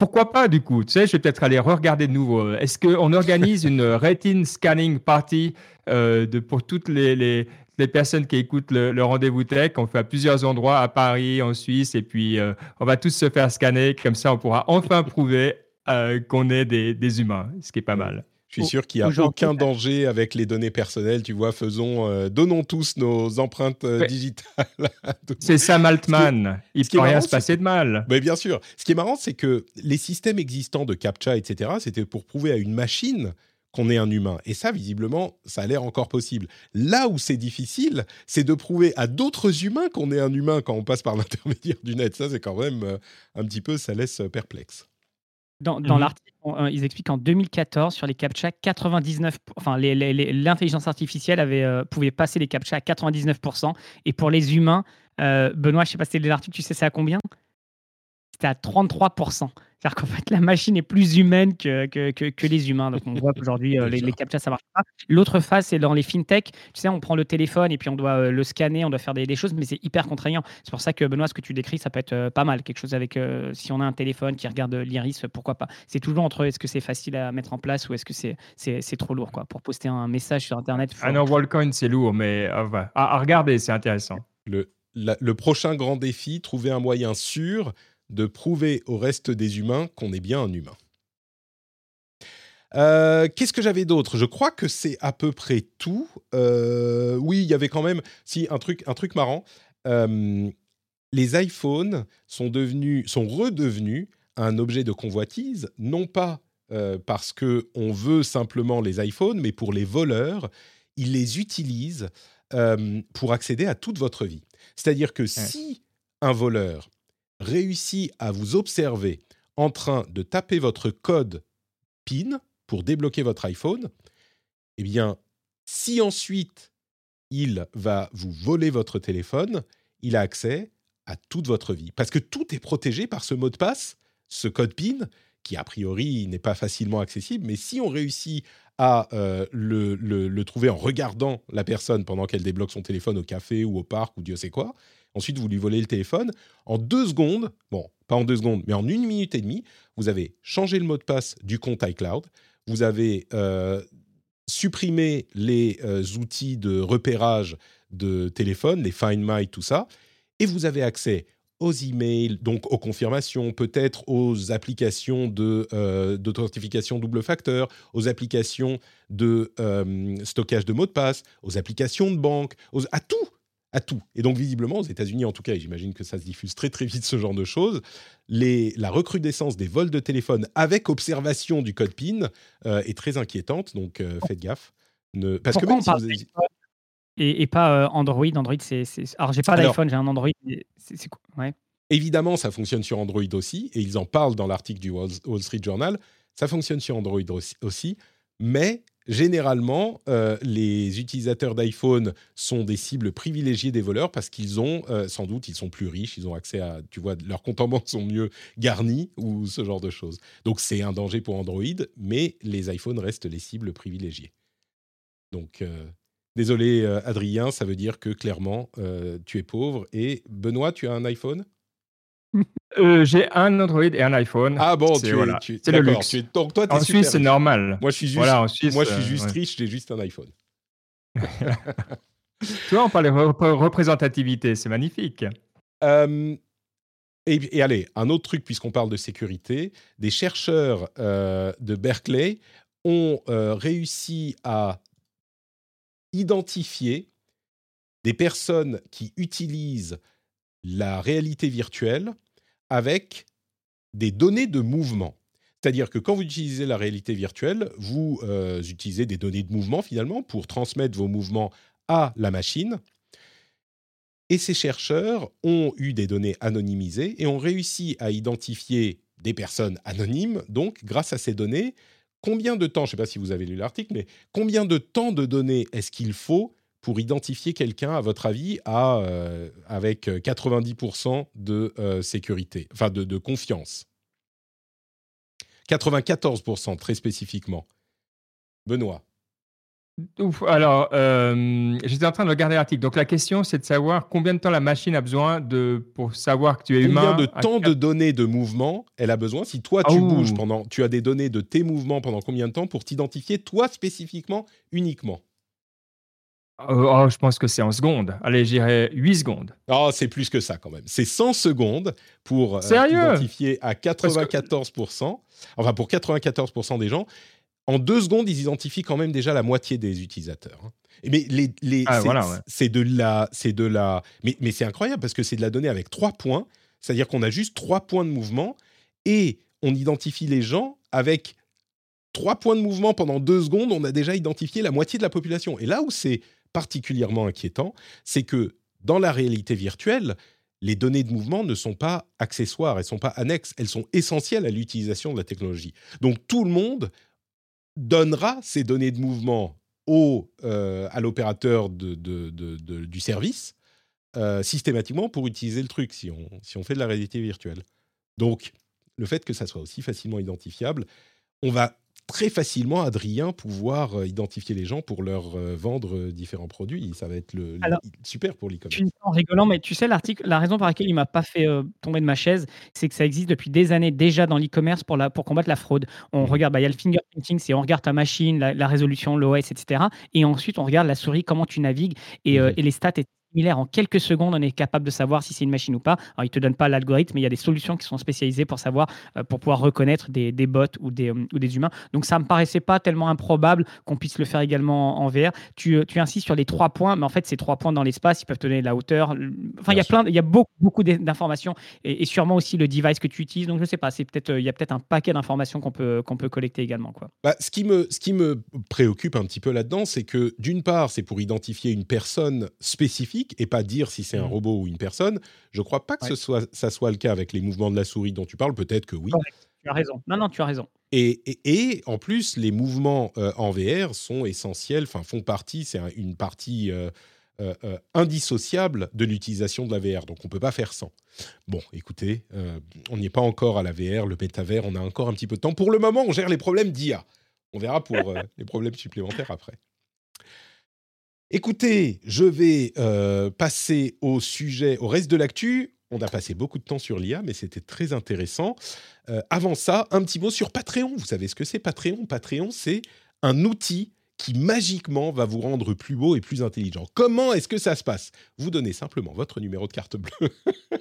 pourquoi pas du coup? Tu sais, je vais peut-être aller regarder de nouveau. Est-ce qu'on organise une retina scanning party euh, de, pour toutes les, les, les, personnes qui écoutent le, rendez-vous tech? On fait à plusieurs endroits, à Paris, en Suisse, et puis euh, on va tous se faire scanner. Comme ça, on pourra enfin prouver euh, qu'on est des, des, humains, ce qui est pas mal. Je suis sûr qu'il n'y a aucun danger avec les données personnelles. Tu vois, faisons, euh, donnons tous nos empreintes euh, digitales. c'est Sam Altman. Il ne peut rien se passer de mal. Mais bien sûr. Ce qui est marrant, c'est que les systèmes existants de CAPTCHA, etc., c'était pour prouver à une machine qu'on est un humain. Et ça, visiblement, ça a l'air encore possible. Là où c'est difficile, c'est de prouver à d'autres humains qu'on est un humain quand on passe par l'intermédiaire du net. Ça, c'est quand même euh, un petit peu, ça laisse perplexe. Dans, dans mmh l'article, euh, ils expliquent qu'en 2014, sur les CAPTCHA, 99, enfin, l'intelligence artificielle avait, euh, pouvait passer les CAPTCHA à 99%. Et pour les humains, euh, Benoît, je ne sais pas si c'était l'article, tu sais c'est à combien? C'était à 33%. C'est-à-dire qu'en fait, la machine est plus humaine que, que, que, les humains. Donc, on voit qu'aujourd'hui, euh, les, les captcha, ça marche pas. L'autre phase, c'est dans les fintech. Tu sais, on prend le téléphone et puis on doit euh, le scanner, on doit faire des, des choses, mais c'est hyper contraignant. C'est pour ça que, Benoît, ce que tu décris, ça peut être euh, pas mal. Quelque chose avec, si on a un téléphone qui regarde l'iris, pourquoi pas. C'est toujours entre est-ce que c'est facile à mettre en place ou est-ce que c'est, c'est, trop lourd, quoi. Pour poster un message sur Internet. Ah non, Wallcoin, c'est lourd, mais à, à regarder, c'est intéressant. Le le prochain grand défi, trouver un moyen sûr de prouver au reste des humains qu'on est bien un humain. Euh, qu'est-ce que j'avais d'autre? Je crois que c'est à peu près tout. Euh, oui, il y avait quand même, si un truc, un truc marrant. Euh, les iPhones sont devenus, sont redevenus un objet de convoitise, non pas parce que on veut simplement les iPhones, mais pour les voleurs, ils les utilisent pour accéder à toute votre vie. C'est-à-dire que si un voleur réussit à vous observer en train de taper votre code PIN, pour débloquer votre iPhone, eh bien, si ensuite il va vous voler votre téléphone, il a accès à toute votre vie. Parce que tout est protégé par ce mot de passe, ce code PIN, qui a priori n'est pas facilement accessible, mais si on réussit à euh, le, trouver en regardant la personne pendant qu'elle débloque son téléphone au café ou au parc ou Dieu sait quoi, ensuite vous lui volez le téléphone, en deux secondes, bon, pas en deux secondes, mais en une minute et demie, vous avez changé le mot de passe du compte iCloud, vous avez euh, supprimé les euh, outils de repérage de téléphone, les Find My, tout ça, et vous avez accès aux emails, donc aux confirmations, peut-être aux applications de euh, d'authentification double facteur, aux applications de stockage de mots de passe, aux applications de banque, à tout à tout. Et donc, visiblement, aux États-Unis, en tout cas, et j'imagine que ça se diffuse très très vite, ce genre de choses, les, la recrudescence des vols de téléphone avec observation du code PIN euh, est très inquiétante. Donc, euh, faites gaffe. Ne... Parce que même si vous et, et, pas euh, Android. Android, c'est. Alors, j'ai pas d'iPhone, j'ai un Android. C'est quoi ouais. Évidemment, ça fonctionne sur Android aussi, et ils en parlent dans l'article du Wall, Street Journal. Ça fonctionne sur Android aussi, mais généralement, euh, les utilisateurs d'iPhone sont des cibles privilégiées des voleurs parce qu'ils ont, euh, sans doute, ils sont plus riches, ils ont accès à, tu vois, leurs comptes en banque sont mieux garnis ou ce genre de choses. Donc c'est un danger pour Android, mais les iPhones restent les cibles privilégiées. Donc euh, désolé Adrien, ça veut dire que clairement tu es pauvre. Et Benoît, tu as un iPhone? Euh, j'ai un Android et un iPhone. Ah bon, c'est voilà. le luxe. donc toi, en Suisse, c'est normal. Moi, je suis juste, voilà, moi, je suis juste euh, riche, j'ai juste un iPhone. tu vois, on parle de représentativité, c'est magnifique. Euh, et, allez, un autre truc, puisqu'on parle de sécurité, des chercheurs de Berkeley ont réussi à identifier des personnes qui utilisent la réalité virtuelle avec des données de mouvement. C'est-à-dire que quand vous utilisez la réalité virtuelle, vous euh, utilisez des données de mouvement finalement pour transmettre vos mouvements à la machine. Et ces chercheurs ont eu des données anonymisées et ont réussi à identifier des personnes anonymes. Donc, grâce à ces données, combien de temps, je ne sais pas si vous avez lu l'article, mais combien de temps de données est-ce qu'il faut pour identifier quelqu'un, à votre avis, à, euh, avec 90% de euh, sécurité, enfin de, confiance? 94% très spécifiquement. Benoît. alors, euh, j'étais en train de regarder l'article. Donc la question, c'est de savoir combien de temps la machine a besoin de, pour savoir que tu es humain. Combien de temps de données de mouvement elle a besoin? Si toi, tu bouges pendant, tu as des données de tes mouvements pendant combien de temps pour t'identifier toi spécifiquement, uniquement? euh, oh, je pense que c'est en secondes. Allez, j'irai 8 secondes. Oh, c'est plus que ça quand même. C'est 100 secondes pour euh, identifier à 94%, enfin pour 94% des gens. En deux secondes, ils identifient quand même déjà la moitié des utilisateurs. Hein. Mais les, les ah, c'est de la, c'est de la, mais, mais c'est incroyable parce que c'est de la donnée avec trois points, c'est-à-dire qu'on a juste trois points de mouvement et on identifie les gens avec trois points de mouvement pendant deux secondes. On a déjà identifié la moitié de la population. Et là où c'est particulièrement inquiétant, c'est que dans la réalité virtuelle, les données de mouvement ne sont pas accessoires, elles ne sont pas annexes, elles sont essentielles à l'utilisation de la technologie. Donc tout le monde donnera ces données de mouvement au, euh, à l'opérateur du service euh, systématiquement pour utiliser le truc si on, si on fait de la réalité virtuelle. Donc le fait que ça soit aussi facilement identifiable, on va très facilement, Adrien, pouvoir euh, identifier les gens pour leur euh, vendre euh, différents produits. Ça va être le, super pour l'e-commerce. En rigolant, mais tu sais, l'article, la raison pour laquelle il m'a pas fait tomber de ma chaise, c'est que ça existe depuis des années déjà dans l'e-commerce pour, pour combattre la fraude. On mmh. regarde, bah, il y a le fingerprinting, c'est on regarde ta machine, la, résolution, l'OS, etc. Et ensuite, on regarde la souris, comment tu navigues et, mmh. et les stats, etc. similaire. En quelques secondes, on est capable de savoir si c'est une machine ou pas. Alors, il ne te donne pas l'algorithme, mais il y a des solutions qui sont spécialisées pour savoir, euh, pour pouvoir reconnaître des, des bots ou des, ou des humains. Donc, ça ne me paraissait pas tellement improbable qu'on puisse le faire également en, VR. Tu, tu, insistes sur les trois points, mais en fait, ces trois points dans l'espace, ils peuvent te donner la hauteur. Enfin, il y a plein, il y a beaucoup, beaucoup d'informations et, sûrement aussi le device que tu utilises. Donc, je ne sais pas, c'est peut-être, il y a peut-être un paquet d'informations qu'on peut, qu'on peut collecter également. Quoi. Bah, ce, qui me, ce qui me préoccupe un petit peu là-dedans, c'est que d'une part, c'est pour identifier une personne spécifique et pas dire si c'est un mmh. robot ou une personne. Je ne crois pas que ce soit, ça soit le cas avec les mouvements de la souris dont tu parles. Peut-être que oui. Tu as raison. Non, non, tu as raison. Et, et, en plus, les mouvements euh, en VR sont essentiels, enfin font partie, c'est une partie euh, euh, indissociable de l'utilisation de la VR. Donc on ne peut pas faire sans. Bon, écoutez, on n'y est pas encore à la VR, le métavers, on a encore un petit peu de temps. Pour le moment, on gère les problèmes d'IA. On verra pour les problèmes supplémentaires après. Écoutez, je vais euh, passer au sujet, au reste de l'actu. On a passé beaucoup de temps sur l'IA, mais c'était très intéressant. Euh, avant ça, un petit mot sur Patreon. Vous savez ce que c'est Patreon? Patreon, c'est un outil qui magiquement va vous rendre plus beau et plus intelligent. Comment est-ce que ça se passe? Vous donnez simplement votre numéro de carte bleue.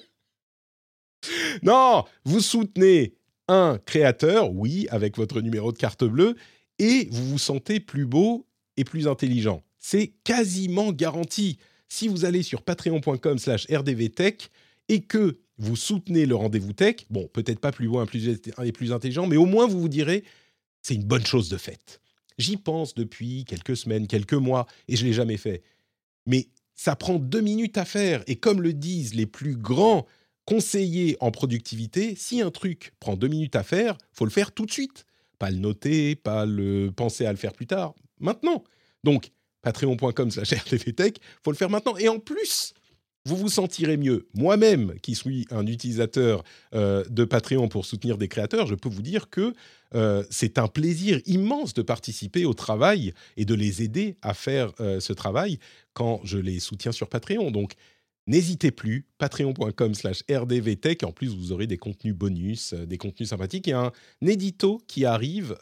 non, vous soutenez un créateur, oui, avec votre numéro de carte bleue, et vous vous sentez plus beau et plus intelligent c'est quasiment garanti. Si vous allez sur patreon.com slash rdvtech et que vous soutenez le rendez-vous tech, bon, peut-être pas plus loin plus, et plus intelligent, mais au moins vous vous direz, c'est une bonne chose de faite. J'y pense depuis quelques semaines, quelques mois, et je ne l'ai jamais fait. Mais ça prend deux minutes à faire, et comme le disent les plus grands conseillers en productivité, si un truc prend deux minutes à faire, faut le faire tout de suite. Pas le noter, pas le penser à le faire plus tard, maintenant. Donc, patreon.com slash rtvtech, faut le faire maintenant. Et en plus, vous vous sentirez mieux. Moi-même, qui suis un utilisateur euh, de Patreon pour soutenir des créateurs, je peux vous dire que euh, c'est un plaisir immense de participer au travail et de les aider à faire euh, ce travail quand je les soutiens sur Patreon. Donc, N'hésitez plus, patreon.com slash rdvtech. En plus, vous aurez des contenus bonus, des contenus sympathiques. Il y a un édito qui arrive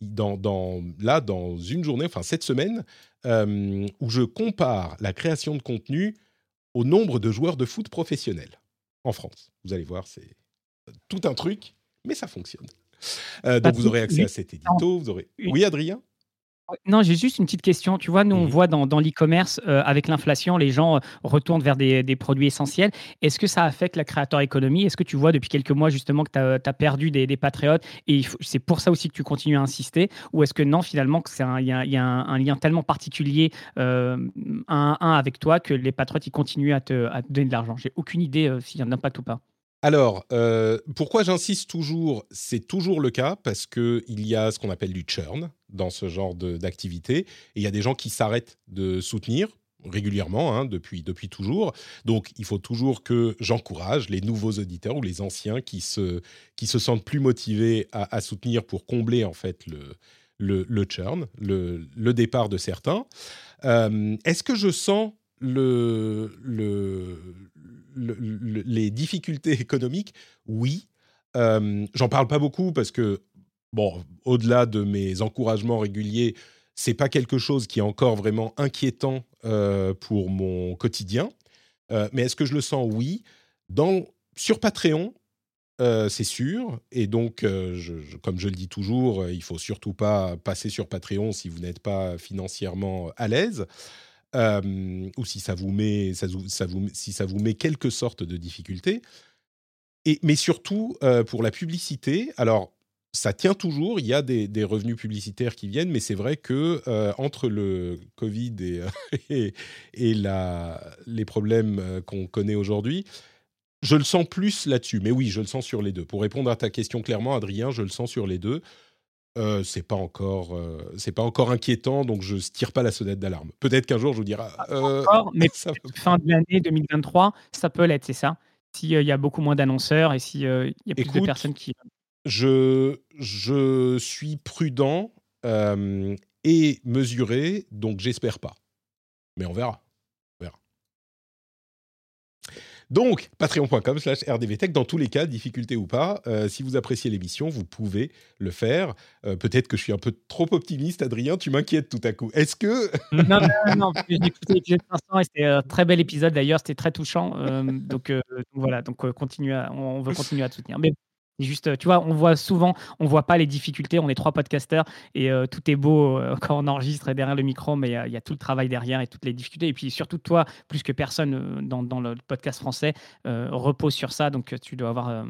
dans, là dans une journée, enfin cette semaine, euh, où je compare la création de contenu au nombre de joueurs de foot professionnels en France. Vous allez voir, c'est tout un truc, mais ça fonctionne. donc vous aurez accès à cet édito. Vous aurez... Oui, Adrien? Non, j'ai juste une petite question. Tu vois, nous, on mmh voit dans, l'e-commerce, euh, avec l'inflation, les gens euh, retournent vers des, produits essentiels. Est-ce que ça affecte la créateur économie? Est-ce que tu vois depuis quelques mois, justement, que tu as, perdu des, patriotes et c'est pour ça aussi que tu continues à insister? Ou est-ce que non, finalement, il y a, un, lien tellement particulier, euh, un à un avec toi, que les patriotes, ils continuent à te, donner de l'argent? J'ai aucune idée s'il y a un impact ou pas. Alors, pourquoi j'insiste toujours C'est toujours le cas parce qu'il y a ce qu'on appelle du churn dans ce genre d'activité. Il y a des gens qui s'arrêtent de soutenir régulièrement, hein, depuis, depuis toujours. Donc, il faut toujours que j'encourage les nouveaux auditeurs ou les anciens qui se, qui se sentent plus motivés à, soutenir pour combler en fait le, le, le churn, le, le, départ de certains. Euh, est-ce que je sens le, le, les difficultés économiques Oui. Euh, J'en parle pas beaucoup parce que bon, au-delà de mes encouragements réguliers, c'est pas quelque chose qui est encore vraiment inquiétant euh, pour mon quotidien. Euh, mais est-ce que je le sens? Oui. Sur Patreon, c'est sûr. Et donc, comme je le dis toujours, il faut surtout pas passer sur Patreon si vous n'êtes pas financièrement à l'aise. Ou si ça vous met, si ça vous met quelque sorte de difficulté. Mais surtout pour la publicité. Alors, ça tient toujours. Il y a des, revenus publicitaires qui viennent, mais c'est vrai que entre le Covid et, les problèmes qu'on connaît aujourd'hui, je le sens plus là-dessus. Mais oui, je le sens sur les deux. Pour répondre à ta question clairement, Adrien, je le sens sur les deux. Euh, c'est pas encore, euh, c'est pas encore inquiétant, donc je tire pas la sonnette d'alarme. Peut-être qu'un jour je vous dirai. encore, mais fin de l'année 2023, ça peut l'être, c'est ça. S'il y a beaucoup moins d'annonceurs et s'il y a plus de personnes qui je, je suis prudent euh, et mesuré, donc j'espère pas. Mais on verra. Donc, patreon.com slash rdvtech, dans tous les cas, difficulté ou pas, euh, si vous appréciez l'émission, vous pouvez le faire. Euh, peut-être que je suis un peu trop optimiste, Adrien, tu m'inquiètes tout à coup. Est-ce que... non, non, non, j'ai écouté l'épisode 500 et c'était un très bel épisode d'ailleurs, c'était très touchant. donc, voilà, donc continue on, veut continuer à te soutenir. Juste, tu vois, on voit souvent, on voit pas les difficultés. On est trois podcasteurs et euh, tout est beau euh, quand on enregistre derrière le micro, mais il y, a tout le travail derrière et toutes les difficultés. Et puis surtout, toi, plus que personne euh, dans, dans, le podcast français, repose sur ça. Donc tu dois avoir.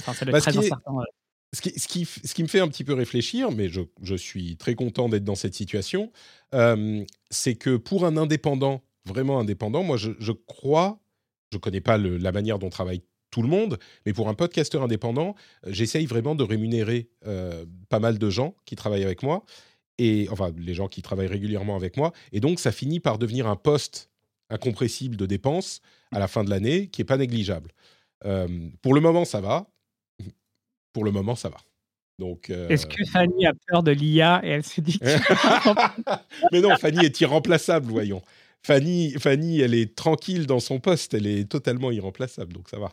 Enfin, ça doit être très incertain. Ce qui, ce, qui, ce qui, me fait un petit peu réfléchir, mais je, je suis très content d'être dans cette situation, c'est que pour un indépendant, vraiment indépendant, moi je, je crois, je ne connais pas le, la manière dont travaille tout le monde, mais pour un podcasteur indépendant, euh, j'essaye vraiment de rémunérer euh, pas mal de gens qui travaillent avec moi, et enfin les gens qui travaillent régulièrement avec moi, et donc ça finit par devenir un poste incompressible de dépenses à la fin de l'année qui est pas négligeable. Euh, pour le moment, ça va. Pour le moment, ça va. Donc, Est-ce que Fanny a peur de l'IA et elle se dit Mais non, Fanny est irremplaçable, voyons. Fanny, Fanny, elle est tranquille dans son poste, elle est totalement irremplaçable, donc ça va.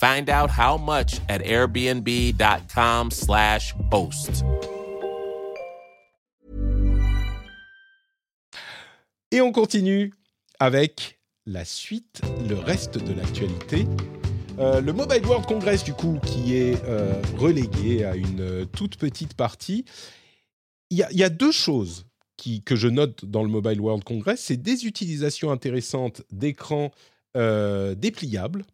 Find out how much at airbnb.com/slash host. Et on continue avec la suite, le reste de l'actualité. Euh, le Mobile World Congress, du coup, qui est euh, relégué à une euh, toute petite partie. Il y, a deux choses que je note dans le Mobile World Congress. C'est des utilisations intéressantes d'écrans dépliables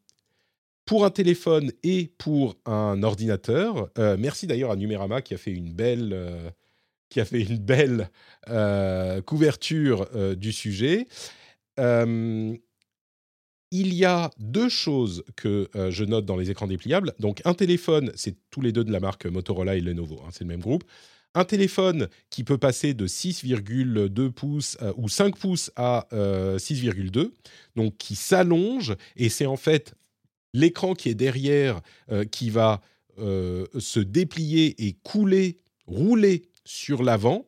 pour un téléphone et pour un ordinateur. Euh, merci d'ailleurs à Numérama qui a fait une belle, euh, qui a fait une belle euh, couverture du sujet. il y a deux choses que je note dans les écrans dépliables. Donc un téléphone, c'est tous les deux de la marque Motorola et Lenovo, hein, c'est le même groupe. Un téléphone qui peut passer de 6,2 pouces ou 5 pouces à 6,2, donc qui s'allonge, et c'est en fait l'écran qui est derrière euh, qui va euh, se déplier et couler, rouler sur l'avant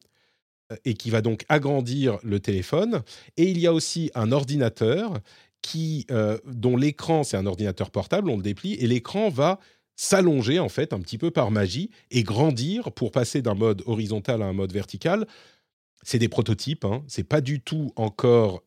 euh, et qui va donc agrandir le téléphone. Et il y a aussi un ordinateur qui, dont l'écran, c'est un ordinateur portable, on le déplie, et l'écran va s'allonger en fait un petit peu par magie et grandir pour passer d'un mode horizontal à un mode vertical. C'est des prototypes, hein. c'est pas du tout encore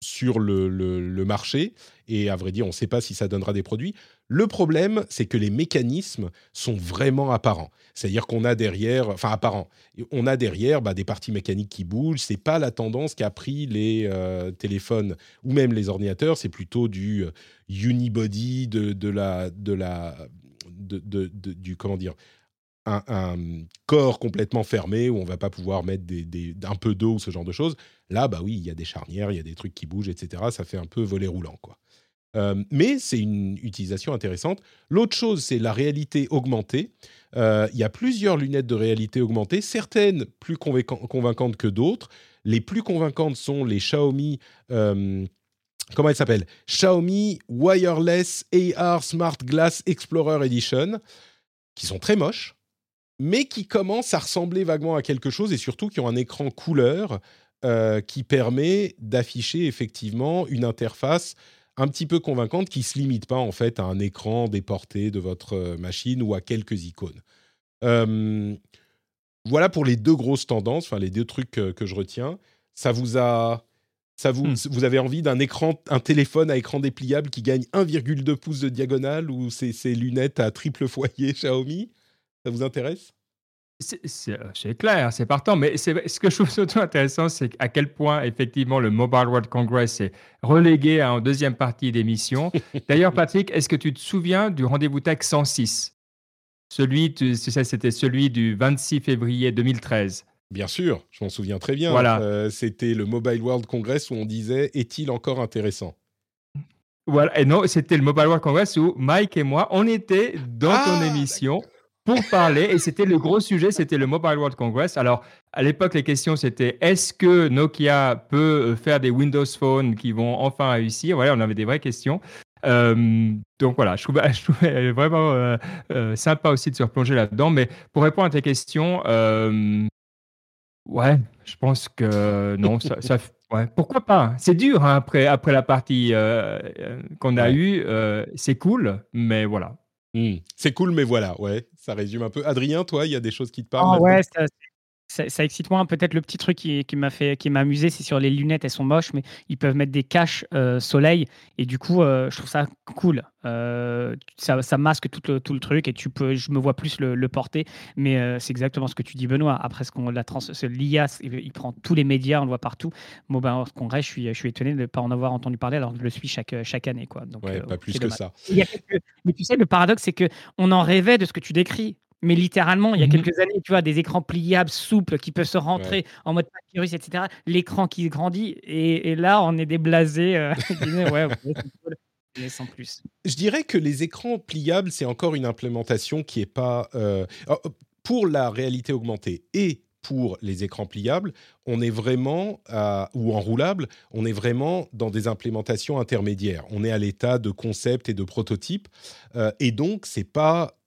sur le, le, marché et à vrai dire, on ne sait pas si ça donnera des produits. Le problème, c'est que les mécanismes sont vraiment apparents. C'est-à-dire qu'on a derrière, enfin apparents, on a derrière bah, des parties mécaniques qui bougent. C'est pas la tendance qu'a pris les euh, téléphones ou même les ordinateurs. C'est plutôt du euh, unibody, de, de la, de la, de, du comment dire, un, corps complètement fermé où on va pas pouvoir mettre des, un peu d'eau ou ce genre de choses. Là, bah oui, il y a des charnières, il y a des trucs qui bougent, etc. Ça fait un peu volet roulant, quoi. Euh, mais c'est une utilisation intéressante. L'autre chose, c'est la réalité augmentée. Euh, il y a plusieurs lunettes de réalité augmentée, certaines plus convaincantes que d'autres. Les plus convaincantes sont les Xiaomi. Euh, comment elles s'appellent? Xiaomi Wireless AR Smart Glass Explorer Edition, qui sont très moches, mais qui commencent à ressembler vaguement à quelque chose et surtout qui ont un écran couleur qui permet d'afficher effectivement une interface un petit peu convaincante qui se limite pas en fait à un écran déporté de votre euh, machine ou à quelques icônes. voilà pour les deux grosses tendances, enfin les deux trucs que, je retiens. Ça vous a, ça vous, hmm. vous avez envie d'un écran, un téléphone à écran dépliable qui gagne 1,2 pouces de diagonale ou ces lunettes à triple foyer Xiaomi? Ça vous intéresse? C'est clair, c'est partant. Mais ce que je trouve surtout intéressant, c'est à quel point, effectivement, le Mobile World Congress est relégué en deuxième partie d'émission. D'ailleurs, Patrick, est-ce que tu te souviens du rendez-vous tech 106 Celui, c'était celui du 26 février 2013. Bien sûr, je m'en souviens très bien. Voilà. Euh, c'était le Mobile World Congress où on disait est-il encore intéressant? Voilà, et non, c'était le Mobile World Congress où Mike et moi, on était dans ton Ah, émission pour parler et c'était le gros sujet, c'était le Mobile World Congress. Alors, à l'époque, les questions c'était est-ce que Nokia peut euh, faire des Windows Phone qui vont enfin réussir? Voilà, on avait des vraies questions. Euh, donc voilà, je trouvais, je trouvais vraiment euh, euh, sympa aussi de se replonger là-dedans. Mais pour répondre à tes questions, ouais, je pense que non, ça, ça- ouais, pourquoi pas? C'est dur hein, après, après la partie qu'on a eue, c'est cool, mais voilà. Hmm. C'est cool, mais voilà, ouais, ça résume un peu. Adrien, toi, il y a des choses qui te parlent Ah ouais, ça, ça- ça excite moins. Peut-être le petit truc qui, qui m'a fait, qui m'a amusé, c'est sur les lunettes. Elles sont moches, mais ils peuvent mettre des caches euh, soleil. Et du coup, euh, je trouve ça cool. Euh, ça, ça masque tout le, tout le truc et tu peux, je me vois plus le, le porter. Mais c'est exactement ce que tu dis, Benoît. Après, ce qu'on la trans, ce- l'IA, il, il prend tous les médias, on le voit partout. Bon, ben, World Congress, je suis, je suis étonné de ne pas en avoir entendu parler alors que je le suis chaque, chaque année. Quoi. Donc, Ouais, pas plus que dommage. ça. Quelques- Mais tu sais, le paradoxe, c'est que on en rêvait de ce que tu décris. Mais littéralement, il y a Mhm. quelques années, tu vois, des écrans pliables, souples, qui peuvent se rentrer en mode papyrus, etc. L'écran qui grandit. Et, et là, on est des blasés. euh, ouais, ouais, cool, mais sans plus. Je dirais que les écrans pliables, c'est encore une implémentation qui est pas euh, oh, pour la réalité augmentée et pour les écrans pliables, on est vraiment à- ou enroulables, on est vraiment dans des implémentations intermédiaires. On est à l'état de concept et de prototype, euh, et donc c'est pas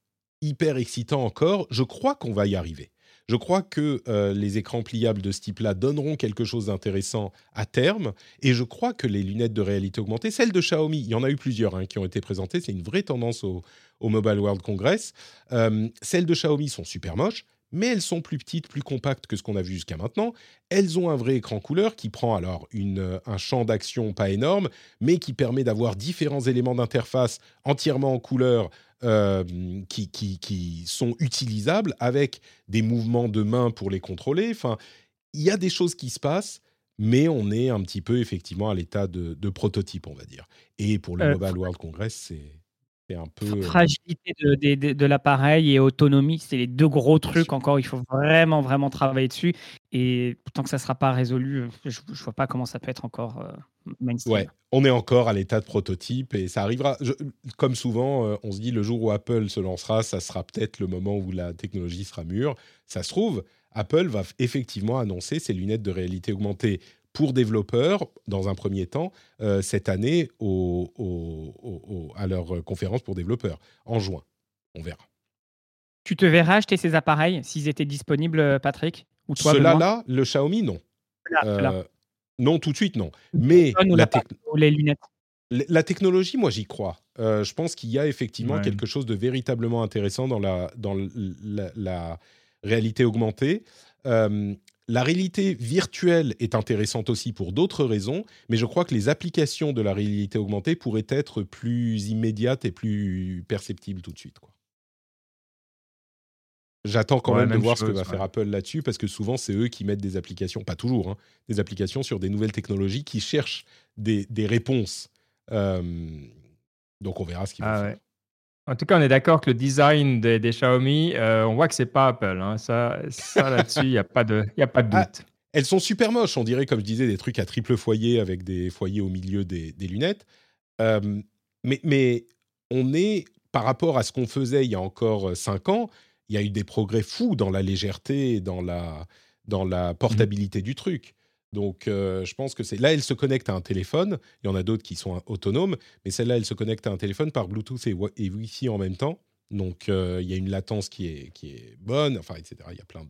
hyper excitant encore. Je crois qu'on va y arriver. Je crois que euh, les écrans pliables de ce type-là donneront quelque chose d'intéressant à terme. Et je crois que les lunettes de réalité augmentée, celles de Xiaomi, il y en a eu plusieurs hein, qui ont été présentées, c'est une vraie tendance au, Mobile World Congress. Euh, celles de Xiaomi sont super moches, mais elles sont plus petites, plus compactes que ce qu'on a vu jusqu'à maintenant. Elles ont un vrai écran couleur qui prend alors euh, un champ d'action pas énorme, mais qui permet d'avoir différents éléments d'interface entièrement en couleur euh, qui, qui, qui sont utilisables avec des mouvements de main pour les contrôler. Enfin, il y a des choses qui se passent, mais on est un petit peu effectivement à l'état de, de prototype, on va dire. Et pour le Euh, Mobile World Congress, c'est c'est un peu. euh, Fragilité de, de- de- de l'appareil et autonomie, c'est les deux gros trucs encore. Il faut vraiment, vraiment travailler dessus. Et tant que ça ne sera pas résolu, euh, je ne vois pas comment ça peut être encore euh, mainstream. Ouais, on est encore à l'état de prototype et ça arrivera. je- comme souvent, euh, on se dit le jour où Apple se lancera, ça sera peut-être le moment où la technologie sera mûre. Ça se trouve, Apple va effectivement annoncer ses lunettes de réalité augmentée pour développeurs, dans un premier temps, euh, cette année au- au- au- au- à leur conférence pour développeurs, en juin. On verra. Tu te verrais acheter ces appareils s'ils étaient disponibles, euh, Patrick? Ou toi, Benoît? Cela-là, le Xiaomi, non. Euh, non, tout de suite, non. Mais Ou la, l'appareil, tec- ou les lunettes. L- La technologie, moi, j'y crois. Euh, je pense qu'il y a effectivement Ouais. quelque chose de véritablement intéressant dans la, dans l- la, la réalité augmentée. Euh, la réalité virtuelle est intéressante aussi pour d'autres raisons, mais je crois que les applications de la réalité augmentée pourraient être plus immédiates et plus perceptibles tout de suite. quoi. J'attends quand Ouais, même de voir ce que va faire. Apple là-dessus, parce que souvent, c'est eux qui mettent des applications, pas toujours, hein, des applications sur des nouvelles technologies qui cherchent des, des réponses. Euh, donc, on verra ce qu'ils vont Ah faire. En tout cas, on est d'accord que le design des, des Xiaomi, euh, on voit que c'est pas Apple. hein. Ça, ça là-dessus, il n'y a pas de, y a pas de Ah, doute. Elles sont super moches, on dirait, comme je disais, des trucs à triple foyer avec des foyers au milieu des, des lunettes. Euh, mais, mais on est, par rapport à ce qu'on faisait il y a encore 5 ans, il y a eu des progrès fous dans la légèreté, et dans la, dans la portabilité du truc. Donc, euh, je pense que c'est. Là, elle se connecte à un téléphone. Il y en a d'autres qui sont autonomes, mais celle-là, elle se connecte à un téléphone par Bluetooth et, et Wi-Fi en même temps. Donc, euh, il y a une latence qui est, qui est bonne, enfin, etc. Il y a plein de,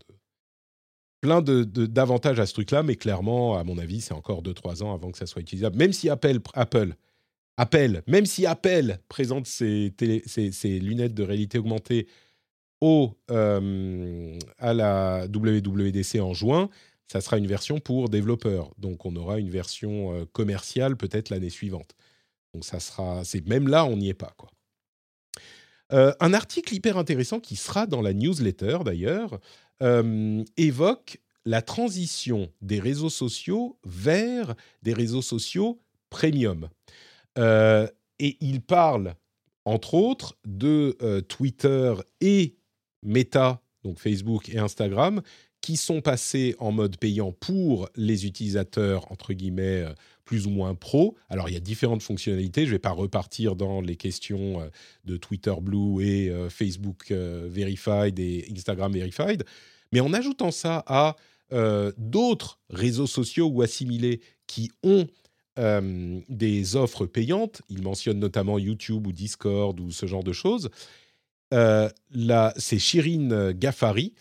plein de, d'avantages à ce truc-là, mais clairement, à mon avis, c'est encore 2-3 ans avant que ça soit utilisable. Même si Apple, Apple, Apple, même si Apple présente ses- ses lunettes de réalité augmentée au, euh, à la WWDC en juin, ça sera une version pour développeurs. Donc, on aura une version euh, commerciale peut-être l'année suivante. Donc, ça sera, c'est même là, on n'y est pas, quoi. Euh, un article hyper intéressant qui sera dans la newsletter d'ailleurs euh, évoque la transition des réseaux sociaux vers des réseaux sociaux premium. Et il parle, entre autres, de Twitter et Meta, donc Facebook et Instagram, qui sont passés en mode payant pour les utilisateurs, entre guillemets, euh, plus ou moins pro. Alors, il y a différentes fonctionnalités. Je ne vais pas repartir dans les questions euh, de Twitter Blue et euh, Facebook Verified et Instagram Verified. Mais en ajoutant ça à d'autres réseaux sociaux ou assimilés qui ont des offres payantes, il mentionne notamment YouTube ou Discord ou ce genre de choses, c'est Shirin Gafari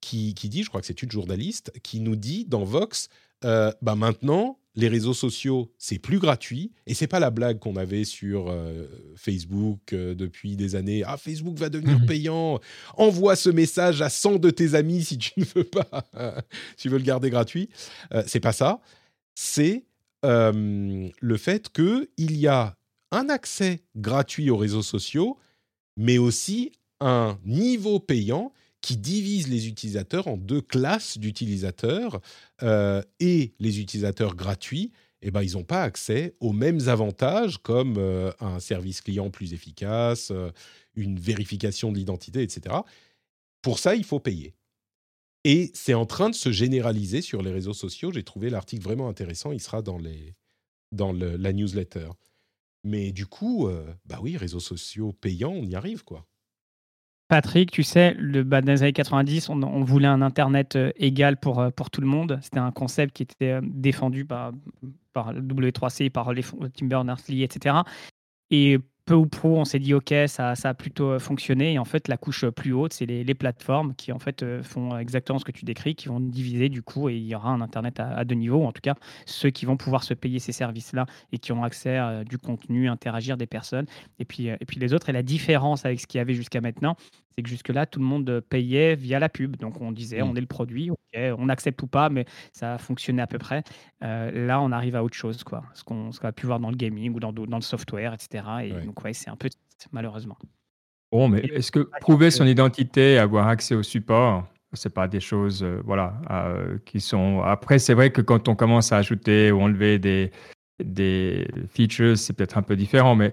qui, dit, je crois que c'est une journaliste, qui nous dit dans Vox, euh, bah maintenant, les réseaux sociaux, c'est plus gratuit. Et c'est pas la blague qu'on avait sur euh, Facebook euh, depuis des années. Ah, Facebook va devenir mhm. payant. Envoie ce message à 100 de tes amis si tu ne veux pas, si tu veux le garder gratuit. c'est pas ça. C'est le fait qu'il y a un accès gratuit aux réseaux sociaux, mais aussi un niveau payant qui divise les utilisateurs en deux classes d'utilisateurs euh, et les utilisateurs gratuits. Eh ben, ils n'ont pas accès aux mêmes avantages comme euh, un service client plus efficace, euh, une vérification de l'identité, etc. Pour ça, il faut payer. Et c'est en train de se généraliser sur les réseaux sociaux. J'ai trouvé l'article vraiment intéressant. Il sera dans, les, dans la newsletter. Mais du coup, bah oui, réseaux sociaux payants, on y arrive, quoi. Patrick, tu sais, le, bah, dans les années 90, on, voulait un Internet euh, égal pour, euh, pour tout le monde. C'était un concept qui était euh, défendu par, par W3C, par les Tim Berners-Lee, etc. Et peu ou pro, on s'est dit ok, ça, ça, a plutôt euh, fonctionné. Et en fait, la couche plus haute, c'est les, plateformes qui en fait euh, font exactement ce que tu décris, qui vont diviser du coup, et il y aura un internet à, deux niveaux. En tout cas, ceux qui vont pouvoir se payer ces services-là et qui ont accès à du contenu, interagir des personnes, et puis euh, et puis les autres. Et la différence avec ce qu'il y avait jusqu'à maintenant, c'est que jusque-là, tout le monde payait via la pub. Donc on disait, mmh. on est le produit, on accepte ou pas, mais ça fonctionnait à peu près. là, on arrive à autre chose, quoi. Ce qu'on a pu voir dans le gaming ou dans, dans le software, etc. Et donc, ouais, c'est un peu malheureusement. Bon, mais est-ce que prouver son identité, avoir accès au support, c'est pas des choses, euh, voilà, euh, qui sont. Après, c'est vrai que quand on commence à ajouter ou enlever des, des features, c'est peut-être un peu différent, mais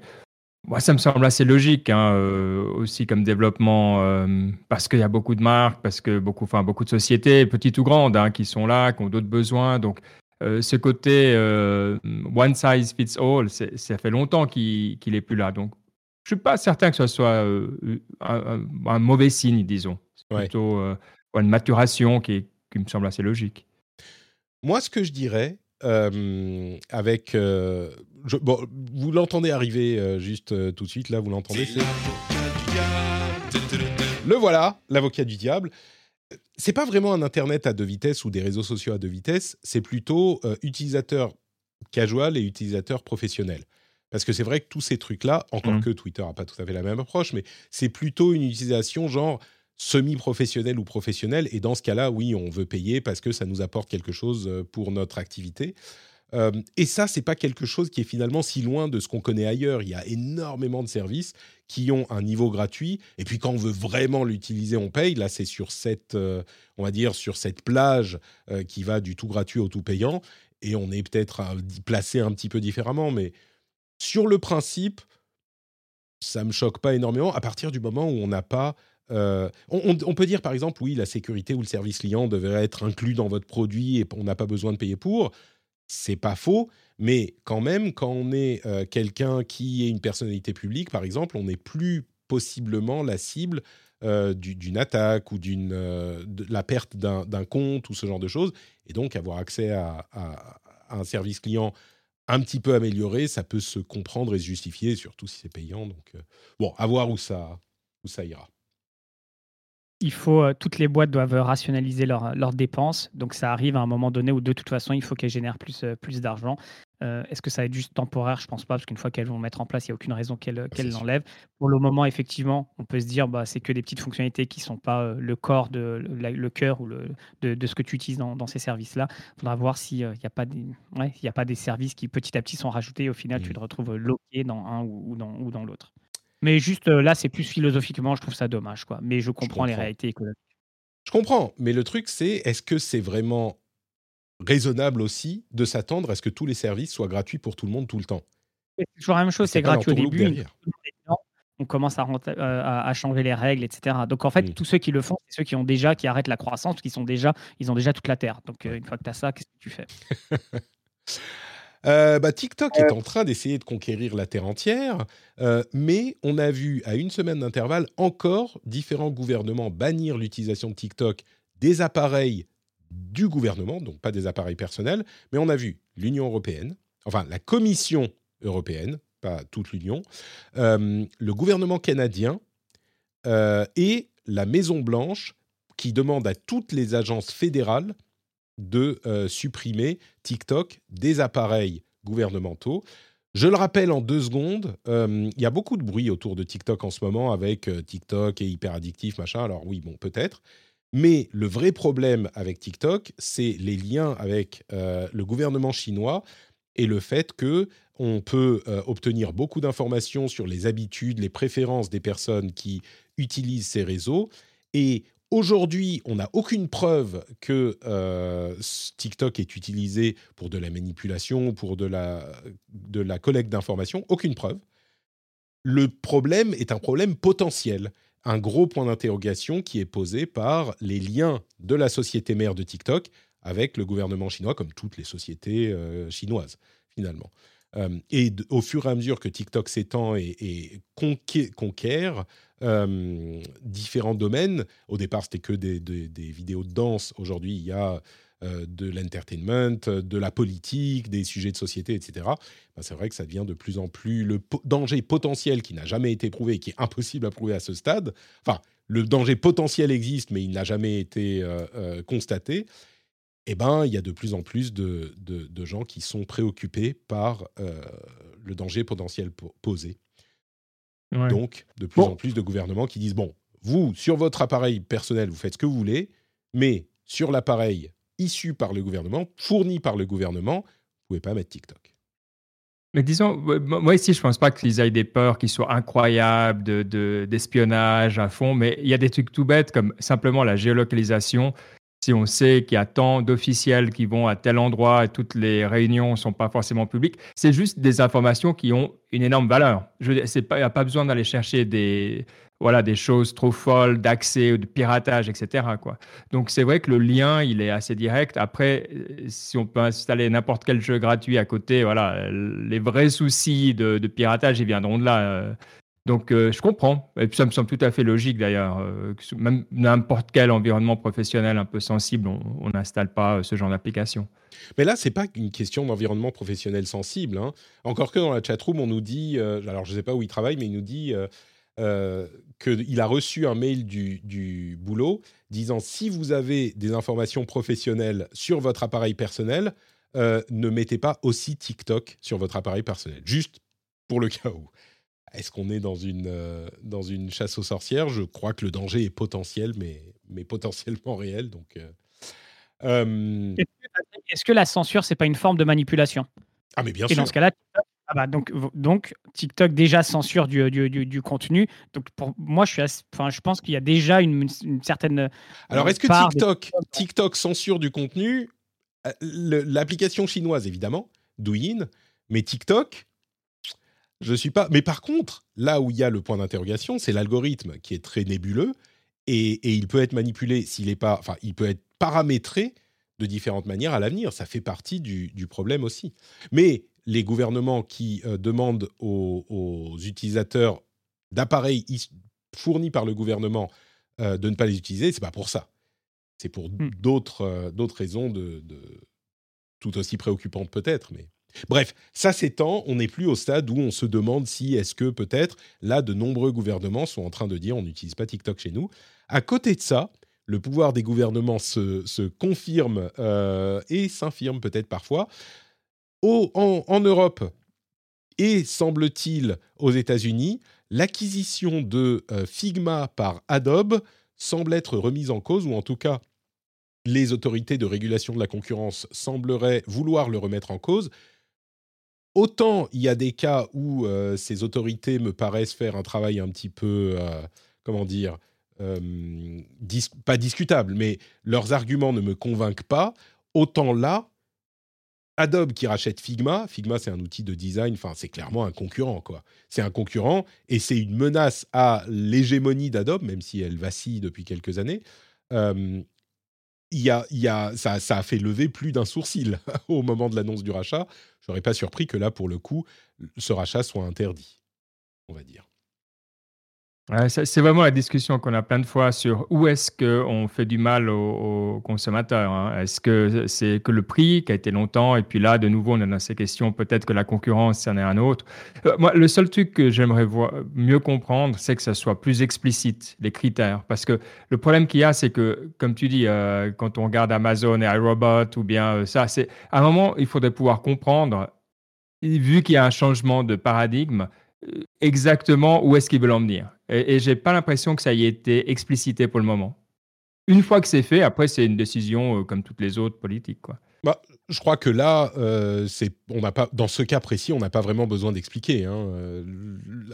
moi, ça me semble assez logique, hein, euh, aussi comme développement, parce qu'il y a beaucoup de marques, parce que beaucoup, enfin, beaucoup de sociétés, petites ou grandes, hein, qui sont là, qui ont d'autres besoins. Donc, ce côté one size fits all, ça fait longtemps qu'il n'est plus là. Donc, je ne suis pas certain que ce soit un, mauvais signe, disons. C'est plutôt une maturation qui, qui, me semble assez logique. Moi, ce que je dirais, avec. bon, vous l'entendez arriver juste tout de suite, là, vous l'entendez Le voilà, l'avocat du diable. C'est pas vraiment un Internet à deux vitesses ou des réseaux sociaux à deux vitesses, c'est plutôt utilisateur casual et utilisateur professionnel. Parce que c'est vrai que tous ces trucs-là, encore mmh. que Twitter n'a pas tout à fait la même approche, mais c'est plutôt une utilisation genre semi-professionnelle ou professionnelle. Et dans ce cas-là, oui, on veut payer parce que ça nous apporte quelque chose euh, pour notre activité. Euh, et ça, c'est pas quelque chose qui est finalement si loin de ce qu'on connaît ailleurs. Il y a énormément de services qui ont un niveau gratuit. Et puis quand on veut vraiment l'utiliser, on paye. Là, c'est sur cette, euh, on va dire, sur cette plage qui va du tout gratuit au tout payant. Et on est peut-être placé un petit peu différemment, mais sur le principe, ça me choque pas énormément à partir du moment où on n'a pas. Euh, on, peut dire par exemple, oui, la sécurité ou le service client devrait être inclus dans votre produit et on n'a pas besoin de payer pour. C'est pas faux, mais quand même, quand on est euh, quelqu'un qui est une personnalité publique, par exemple, on n'est plus possiblement la cible euh, d'une attaque ou d'une de la perte d'un compte ou ce genre de choses. Et donc avoir accès à un service client un petit peu amélioré, ça peut se comprendre et se justifier, surtout si c'est payant. Donc, bon, à voir où ça, où ça ira. Il faut, euh, toutes les boîtes doivent rationaliser leurs dépenses. Donc, ça arrive à un moment donné où, de toute façon, il faut qu'elles génèrent plus, euh, plus d'argent. Euh, est-ce que ça va être juste temporaire? Je pense pas, parce qu'une fois qu'elles vont mettre en place, il n'y a aucune raison qu'elles l'enlèvent. Pour le moment, effectivement, on peut se dire bah, c'est que des petites fonctionnalités qui ne sont pas euh, le corps, de, le, cœur ou le, de, ce que tu utilises dans, ces services-là. Il faudra voir s'il n'y a, pas des, a pas des services qui petit à petit sont rajoutés et au final, tu mmh. te retrouves loqué dans un ou, dans, ou dans l'autre. Mais juste euh, là, c'est plus philosophiquement, je trouve ça dommage. Quoi. Mais je comprends, les réalités économiques. Je comprends, mais le truc, c'est est-ce que c'est vraiment raisonnable aussi de s'attendre à ce que tous les services soient gratuits pour tout le monde tout le temps? C'est toujours la même chose, c'est gratuit au début. on commence à, à, changer les règles, etc. Donc en fait, mmh. tous ceux qui le font, c'est ceux qui ont déjà, qui arrêtent la croissance, qui sont déjà, ils ont déjà toute la terre. Donc une fois que tu as ça, qu'est-ce que tu fais? Euh, bah, TikTok est en train d'essayer de conquérir la Terre entière, euh, mais on a vu à une semaine d'intervalle encore différents gouvernements bannir l'utilisation de TikTok des appareils du gouvernement, donc pas des appareils personnels, mais on a vu l'Union européenne, enfin la Commission européenne, pas toute l'Union, euh, le gouvernement canadien et la Maison Blanche qui demandent à toutes les agences fédérales de euh, supprimer TikTok des appareils gouvernementaux. Je le rappelle en deux secondes, euh, il y a beaucoup de bruit autour de TikTok en ce moment avec euh, TikTok et hyper addictif, machin. Alors oui, bon, peut-être. Mais le vrai problème avec TikTok, c'est les liens avec le gouvernement chinois et le fait que on peut obtenir beaucoup d'informations sur les habitudes, les préférences des personnes qui utilisent ces réseaux. Et Aujourd'hui, on n'a aucune preuve que euh, TikTok est utilisé pour de la manipulation, pour de la, collecte d'informations. Aucune preuve. Le problème est un problème potentiel, un gros point d'interrogation qui est posé par les liens de la société mère de TikTok avec le gouvernement chinois, comme toutes les sociétés euh, chinoises, finalement. Euh, et au fur et à mesure que TikTok s'étend et, et conquiert, euh, différents domaines. Au départ, c'était que des, vidéos de danse. Aujourd'hui, il y a euh, de l'entertainment, de la politique, des sujets de société, etc. Ben, c'est vrai que ça devient de plus en plus le danger potentiel qui n'a jamais été prouvé, qui est impossible à prouver à ce stade. Enfin, le danger potentiel existe, mais il n'a jamais été constaté. Eh ben, il y a de plus en plus de, de gens qui sont préoccupés par le danger potentiel posé. Donc, de plus en plus de gouvernements qui disent bon, vous, sur votre appareil personnel, vous faites ce que vous voulez, mais sur l'appareil issu par le gouvernement, fourni par le gouvernement, vous pouvez pas mettre TikTok. Mais disons, moi ici, je pense pas qu'ils aient des peurs qui soient incroyables d'espionnage de, à fond, mais il y a des trucs tout bêtes comme simplement la géolocalisation si on sait qu'il y a tant d'officiels qui vont à tel endroit et toutes les réunions ne sont pas forcément publiques, c'est juste des informations qui ont une énorme valeur. Il n'y a pas besoin d'aller chercher des, voilà, des choses trop folles d'accès, de piratage, etc. Donc c'est vrai que le lien, il est assez direct. Après, si on peut installer n'importe quel jeu gratuit à côté, voilà, les vrais soucis de, de piratage, ils viendront de là. Donc, euh, je comprends. Et puis, ça me semble tout à fait logique d'ailleurs. Euh, même n'importe quel environnement professionnel un peu sensible, on n'installe pas euh, ce genre d'application. Mais là, c'est pas une question d'environnement professionnel sensible. Hein. Encore que dans la chatroom, on nous dit, alors je ne sais pas où il travaille, mais il nous dit qu'il a reçu un mail du, boulot disant si vous avez des informations professionnelles sur votre appareil personnel, ne mettez pas aussi TikTok sur votre appareil personnel. Juste pour le cas où. Est-ce qu'on est dans une, euh, dans une chasse aux sorcières? Je crois que le danger est potentiel, mais, mais potentiellement réel. Donc, euh, euh, Est-ce que la censure, c'est pas une forme de manipulation? Ah, mais bien sûr. dans ce cas-là, ah bah donc, donc TikTok déjà censure du, du, du, contenu. Donc pour moi, je, suis enfin, je pense qu'il y a déjà une, une certaine. Alors est-ce que TikTok, TikTok censure du contenu? L'application chinoise, évidemment, Douyin, mais TikTok, je suis pas. Mais par contre, là où il y a le point d'interrogation, c'est l'algorithme qui est très nébuleux et, il peut être manipulé s'il est pas. Enfin, il peut être paramétré de différentes manières à l'avenir. Ça fait partie du, problème aussi. Mais les gouvernements qui euh, demandent aux, utilisateurs d'appareils fournis par le gouvernement euh, de ne pas les utiliser, c'est pas pour ça. C'est pour hmm. d'autres euh, d'autres raisons de, de, tout aussi préoccupantes peut-être, mais Bref, ça s'étend, on n'est plus au stade où on se demande si est-ce que peut-être, là, de nombreux gouvernements sont en train de dire on n'utilise pas TikTok chez nous. À côté de ça, le pouvoir des gouvernements se, confirme euh, et s'infirme peut-être parfois. en, Europe et semble-t-il aux États-Unis, l'acquisition de euh, Figma par Adobe semble être remise en cause, ou en tout cas, les autorités de régulation de la concurrence sembleraient vouloir le remettre en cause autant il y a des cas où euh, ces autorités me paraissent faire un travail un petit peu, euh, comment dire, euh, pas discutable, mais leurs arguments ne me convainquent pas, autant là, Adobe qui rachète Figma, Figma c'est un outil de design, enfin c'est clairement un concurrent quoi. C'est un concurrent et c'est une menace à l'hégémonie d'Adobe, même si elle vacille depuis quelques années. Y a, ça, ça, a fait lever plus d'un sourcil au moment de l'annonce du rachat. Je n'aurais pas surpris que là, pour le coup, ce rachat soit interdit, on va dire c'est vraiment la discussion qu'on a plein de fois sur où est-ce qu'on fait du mal aux, consommateurs. Hein. Est-ce que c'est que le prix qui a été longtemps, et puis là, de nouveau, on est dans ces questions, peut-être que la concurrence, c'en est un autre. Euh, moi, le seul truc que j'aimerais mieux comprendre, c'est que ça soit plus explicite, les critères. Parce que le problème qu'il y a, c'est que, comme tu dis, euh, quand on regarde Amazon et iRobot, ou bien euh, ça, c'est à un moment, il faudrait pouvoir comprendre, vu qu'il y a un changement de paradigme, exactement où est-ce qu'ils veulent en venir. Et, et j'ai pas l'impression que ça ait été explicité pour le moment. Une fois que c'est fait, après, c'est une décision euh, comme toutes les autres politiques. Quoi. Bah, je crois que là, euh, on n'a pas, dans ce cas précis, on n'a pas vraiment besoin d'expliquer. Hein. Euh,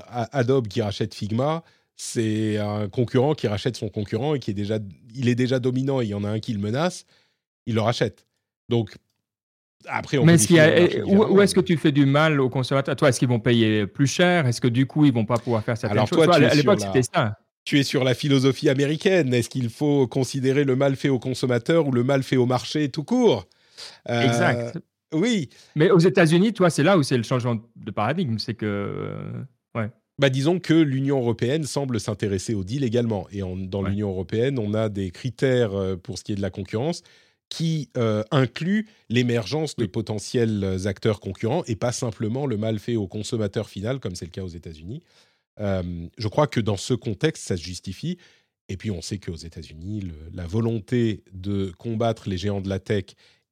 Adobe qui rachète Figma, c'est un concurrent qui rachète son concurrent et qui est déjà, il est déjà dominant il y en a un qui le menace, il le rachète. Donc après, on mais est où, est-ce que tu fais du mal aux consommateurs Toi, est-ce qu'ils vont payer plus cher? Est-ce que du coup, ils vont pas pouvoir faire certaines Alors, choses? toi, à l'époque, c'était ça. Tu es sur la philosophie américaine. Est-ce qu'il faut considérer le mal fait au consommateur ou le mal fait au marché tout court? Euh, Exact. Oui. Mais aux États-Unis, toi, c'est là où c'est le changement de paradigme. C'est que. Euh, ouais. Bah, disons que l'Union européenne semble s'intéresser au deal également. Et dans l'Union européenne, on a des critères euh, pour ce qui est de la concurrence qui euh, inclut l'émergence de potentiels acteurs concurrents et pas simplement le mal fait au consommateur final, comme c'est le cas aux États-Unis. Euh, je crois que dans ce contexte, ça se justifie. Et puis, on sait qu'aux États-Unis, la volonté de combattre les géants de la tech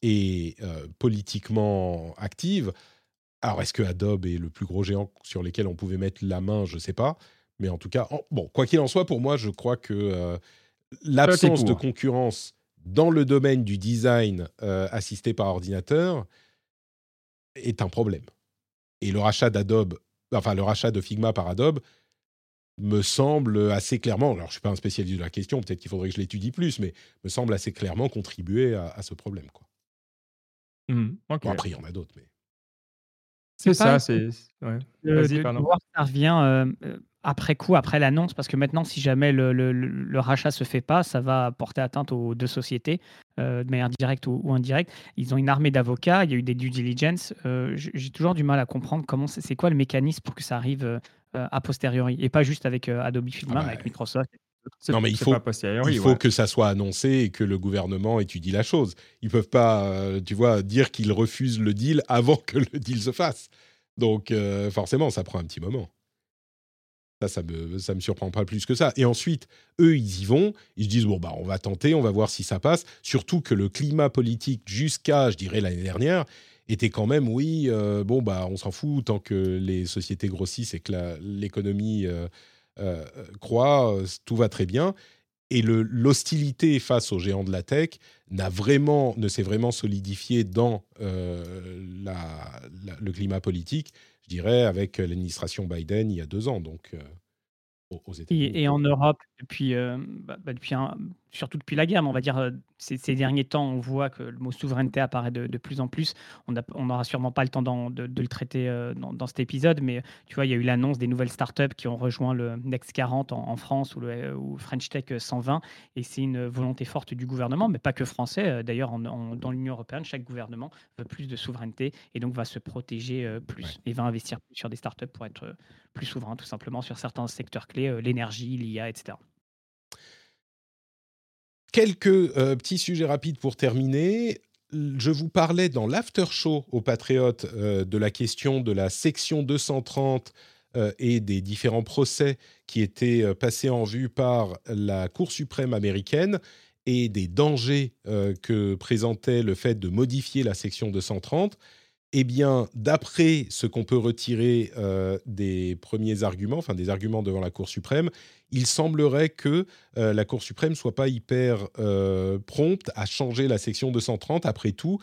est euh, politiquement active. Alors, est-ce que Adobe est le plus gros géant sur lequel on pouvait mettre la main? Je ne sais pas. Mais en tout cas, bon, quoi qu'il en soit, pour moi, je crois que l'absence de concurrence dans le domaine du design euh, assisté par ordinateur est un problème. Et le rachat d'Adobe, enfin le rachat de Figma par Adobe, me semble assez clairement, alors je ne suis pas un spécialiste de la question, peut-être qu'il faudrait que je l'étudie plus, mais me semble assez clairement contribuer à, ce problème. Quoi. Mmh, après, il y en a d'autres, mais... C'est ça, c'est... Ouais. Ça revient euh, après coup, après l'annonce, parce que maintenant, si jamais le, le, le, rachat se fait pas, ça va porter atteinte aux deux sociétés, euh, de manière directe ou, indirecte. Ils ont une armée d'avocats, il y a eu des due diligence. Euh, j'ai toujours du mal à comprendre comment c'est quoi le mécanisme pour que ça arrive euh, a posteriori, et pas juste avec Adobe Figma, ah mais bah, avec Microsoft. Non, mais il faut, il faut que ça soit annoncé et que le gouvernement étudie la chose. Ils peuvent pas, tu vois, dire qu'ils refusent le deal avant que le deal se fasse. Donc, forcément, ça prend un petit moment. Ça, ça me, me surprend pas plus que ça. Et ensuite, eux, ils y vont. Ils se disent bon bah on va tenter, on va voir si ça passe. Surtout que le climat politique jusqu'à, je dirais l'année dernière, était quand même oui euh, bon bah on s'en fout tant que les sociétés grossissent et que l'économie euh, euh, croît, tout va très bien. Et l'hostilité face aux géants de la tech vraiment, ne s'est vraiment solidifiée dans le climat politique je dirais, avec l'administration Biden il y a deux ans, donc aux États-Unis. Et, en Europe, depuis, bah, bah, depuis surtout depuis la guerre, mais on va dire ces, ces, derniers temps, on voit que le mot souveraineté apparaît de, de plus en plus. On n'aura sûrement pas le temps de, de, le traiter dans, cet épisode, mais tu vois, il y a eu l'annonce des nouvelles startups qui ont rejoint le Next 40 en, France ou le ou French Tech 120, et c'est une volonté forte du gouvernement, mais pas que français. D'ailleurs, dans l'Union européenne, chaque gouvernement veut plus de souveraineté et donc va se protéger plus et va investir plus sur des startups pour être plus souverain, tout simplement, sur certains secteurs clés, l'énergie, l'IA, etc. Quelques euh, petits sujets rapides pour terminer. Je vous parlais dans l'after show aux Patriotes euh, de la question de la section 230 euh, et des différents procès qui étaient passés en vue par la Cour suprême américaine et des dangers que présentait le fait de modifier la section 230. Eh bien, d'après ce qu'on peut retirer euh, des premiers arguments, enfin des arguments devant la Cour suprême, il semblerait que euh, la Cour suprême soit pas hyper euh, prompte à changer la section 230. Après tout,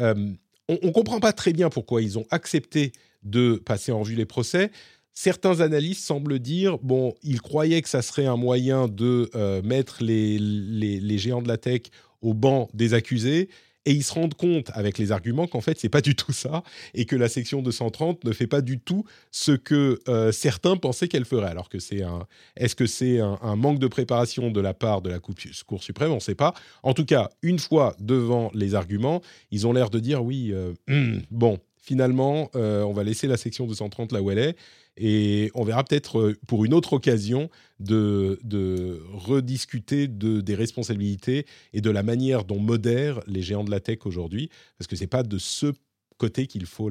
on ne comprend pas très bien pourquoi ils ont accepté de passer en vue les procès. Certains analystes semblent dire, bon, ils croyaient que ça serait un moyen de mettre les, les géants de la tech au banc des accusés et ils se rendent compte avec les arguments qu'en fait c'est pas du tout ça et que la section 230 ne fait pas du tout ce que euh, certains pensaient qu'elle ferait. Alors que c'est un, est-ce que c'est un, manque de préparation de la part de la Cour suprême? On ne sait pas. En tout cas, une fois devant les arguments, ils ont l'air de dire oui, euh, bon, finalement, euh, on va laisser la section 230 là où elle est et on verra peut-être euh, pour une autre occasion de, de rediscuter de, des responsabilités et de la manière dont modèrent les géants de la tech aujourd'hui, parce que ce n'est pas de ce côté qu'il faut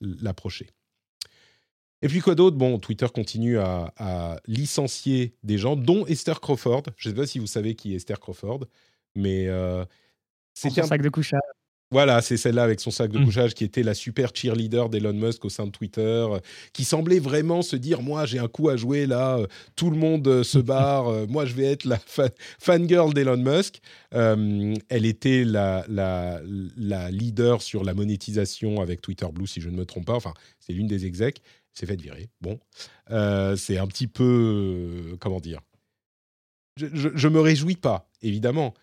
l'approcher. et puis quoi d'autre? Bon, Twitter continue à, licencier des gens, dont Esther Crawford. Je ne sais pas si vous savez qui est Esther Crawford, mais euh, c'est un sac de couchage. Voilà, c'est celle-là avec son sac de mmh. couchage qui était la super cheerleader d'Elon Musk au sein de Twitter, euh, qui semblait vraiment se dire moi j'ai un coup à jouer là, euh, tout le monde euh, se barre, moi je vais être la fangirl d'Elon Musk. elle était la, la, la, leader sur la monétisation avec Twitter Blue si je ne me trompe pas. Enfin, c'est l'une des execs. C'est fait virer. Bon, c'est un petit peu comment dire? Je, je, je me réjouis pas évidemment,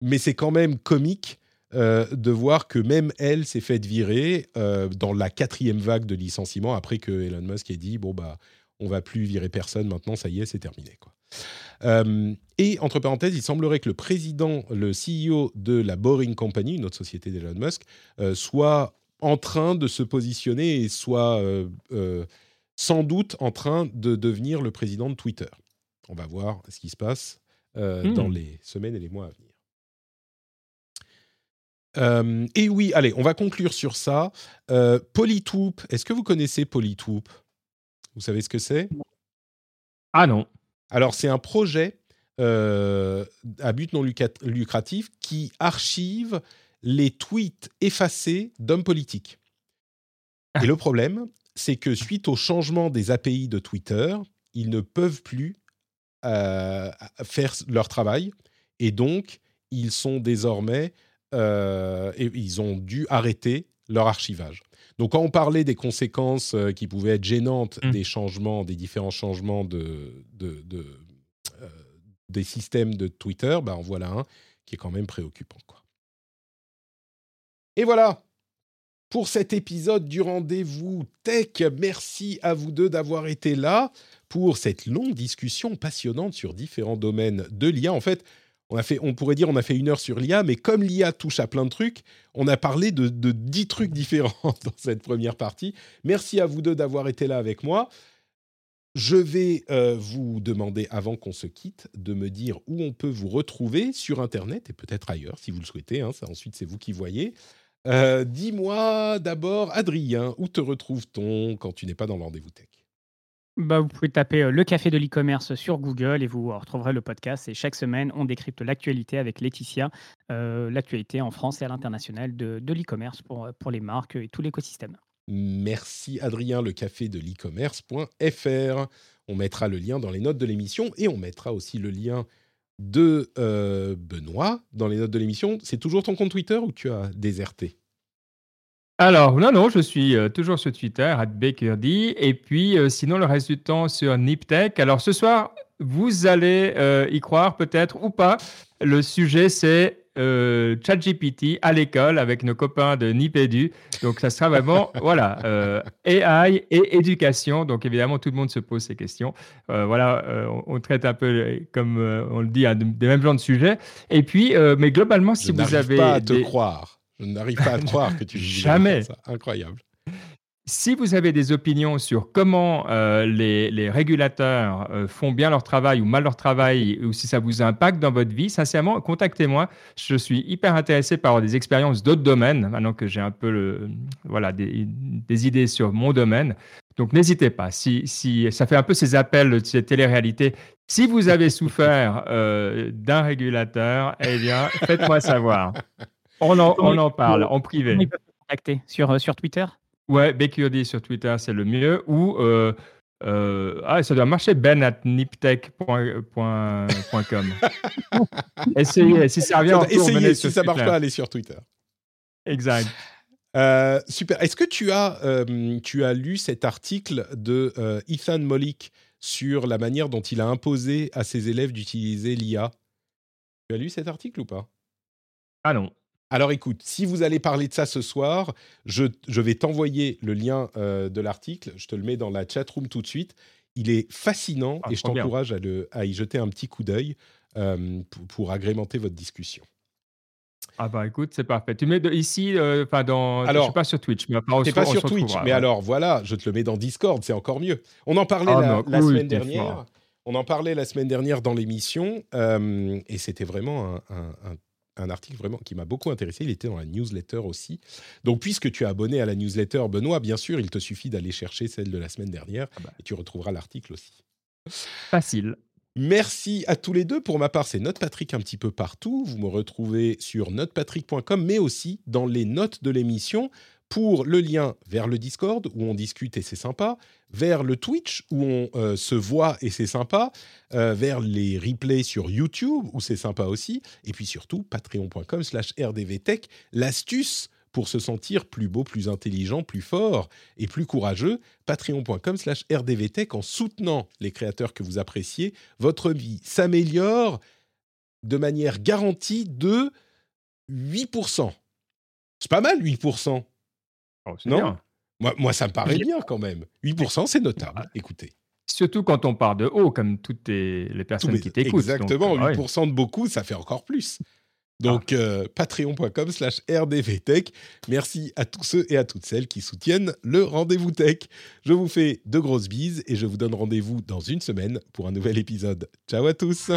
mais c'est quand même comique euh, de voir que même elle s'est faite virer euh, dans la quatrième vague de licenciements après que Elon Musk ait dit bon bah on va plus virer personne maintenant ça y est c'est terminé quoi. Euh, et entre parenthèses, il semblerait que le président, le CEO de la Boring Company, une autre société d'Elon Musk, soit en train de se positionner et soit sans doute en train de devenir le président de Twitter. On va voir ce qui se passe dans hmm. les semaines et les mois à venir. Euh, et oui, allez, on va conclure sur ça. Euh, Polytoop, est-ce que vous connaissez Polytoop Vous savez ce que c'est? Ah non. Alors, c'est un projet euh, à but non lucratif qui archive les tweets effacés d'hommes politiques. Et le problème, c'est que suite au changement des API de Twitter, ils ne peuvent plus faire leur travail. Et donc, ils sont désormais euh, et ils ont dû arrêter leur archivage. Donc, quand on parlait des conséquences euh, qui pouvaient être gênantes mmh. des changements, des différents changements de, de, euh, des systèmes de Twitter, bah, en voilà un qui est quand même préoccupant. Quoi. Et voilà pour cet épisode du rendez-vous tech. Merci à vous deux d'avoir été là pour cette longue discussion passionnante sur différents domaines de l'IA. En fait, on, a fait, on pourrait dire on a fait une heure sur l'IA, mais comme l'IA touche à plein de trucs, on a parlé de, dix trucs différents dans cette première partie. Merci à vous deux d'avoir été là avec moi. Je vais euh, vous demander, avant qu'on se quitte, de me dire où on peut vous retrouver sur Internet et peut-être ailleurs, si vous le souhaitez. Hein, ça, ensuite, c'est vous qui voyez. Euh, dis-moi d'abord, Adrien, où te retrouve-t-on quand tu n'es pas dans le rendez-vous tech? Bah, vous pouvez taper le café de l'e-commerce sur Google et vous retrouverez le podcast. Et chaque semaine, on décrypte l'actualité avec Laetitia, l'actualité en France et à l'international de, de l'e-commerce pour, pour les marques et tout l'écosystème. Merci Adrien, le café de l'e-commerce.fr. On mettra le lien dans les notes de l'émission et on mettra aussi le lien de Benoît dans les notes de l'émission. C'est toujours ton compte Twitter ou tu as déserté? Alors, non, non, je suis euh, toujours sur Twitter, @bakerdy, et puis euh, sinon le reste du temps sur Niptech. Alors ce soir, vous allez euh, y croire peut-être ou pas. Le sujet c'est ChatGPT à l'école avec nos copains de Nipedu. Donc ça sera vraiment, voilà, AI et éducation. Donc évidemment, tout le monde se pose ces questions. voilà, on, traite un peu, comme on le dit, des mêmes genres de sujets. Et puis, mais globalement, si vous avez... pas à te croire. Je n'arrive pas à croire que tu Jamais. Ça. Incroyable. Si vous avez des opinions sur comment euh, les, régulateurs euh, font bien leur travail ou mal leur travail, ou si ça vous impacte dans votre vie, sincèrement, contactez-moi. Je suis hyper intéressé par des expériences d'autres domaines, maintenant que j'ai un peu le, voilà, des, idées sur mon domaine. Donc n'hésitez pas. Si, si, ça fait un peu ces appels de ces télé-réalités. Si vous avez souffert euh, d'un régulateur, eh bien, faites-moi savoir. On en, parle en privé. On peut contacter sur, euh, sur Twitter? Ouais, BQD sur Twitter, c'est le mieux. Ou, euh, euh, ah, ça doit marcher, ben at niptech.com. Essayez, si ça revient, essayez, si ça ne marche pas, allez sur Twitter. Exact. super. Est-ce que tu as, tu as lu cet article de Ethan Molik sur la manière dont il a imposé à ses élèves d'utiliser l'IA Tu as lu cet article ou pas? Ah non. Alors écoute, si vous allez parler de ça ce soir, je, je vais t'envoyer le lien euh, de l'article. Je te le mets dans la chat room tout de suite. Il est fascinant Ah, et je t'encourage à, y jeter un petit coup d'œil euh, pour, pour agrémenter votre discussion. Ah bah écoute, c'est parfait. Tu mets de, ici, euh, enfin dans, Alors, je suis pas sur Twitch, mais pas on sur Twitch, mais ouais. alors voilà, je te le mets dans Discord, c'est encore mieux. On en parlait Ah, la, oui, semaine dernière. fort. On en parlait la semaine dernière dans l'émission euh, et c'était vraiment un, un- un- un article vraiment qui m'a beaucoup intéressé. Il était dans la newsletter aussi. Donc, puisque tu es abonné à la newsletter, Benoît, bien sûr, il te suffit d'aller chercher celle de la semaine dernière Ah bah. et tu retrouveras l'article aussi. Facile. Merci à tous les deux. Pour ma part, c'est Note Patrick un petit peu partout. Vous me retrouvez sur notepatrick.com, mais aussi dans les notes de l'émission pour le lien vers le Discord où on discute et c'est sympa, vers le Twitch où on euh, se voit et c'est sympa, euh, vers les replays sur YouTube où c'est sympa aussi, et puis surtout patreon.com slash rdvtech, l'astuce pour se sentir plus beau, plus intelligent, plus fort et plus courageux, patreon.com slash rdvtech en soutenant les créateurs que vous appréciez, votre vie s'améliore de manière garantie de 8%. C'est pas mal 8%. Oh, Non bien. Moi, moi, ça me paraît bien quand même. 8%, c'est notable. Écoutez. Surtout quand on part de haut, comme toutes les, personnes mes- qui t'écoutent. Exactement, Donc, euh, ouais. 8% de beaucoup, ça fait encore plus. Donc, euh, patreon.com slash rdvtech. Merci à tous ceux et à toutes celles qui soutiennent le rendez-vous tech. Je vous fais de grosses bises et je vous donne rendez-vous dans une semaine pour un nouvel épisode. Ciao à tous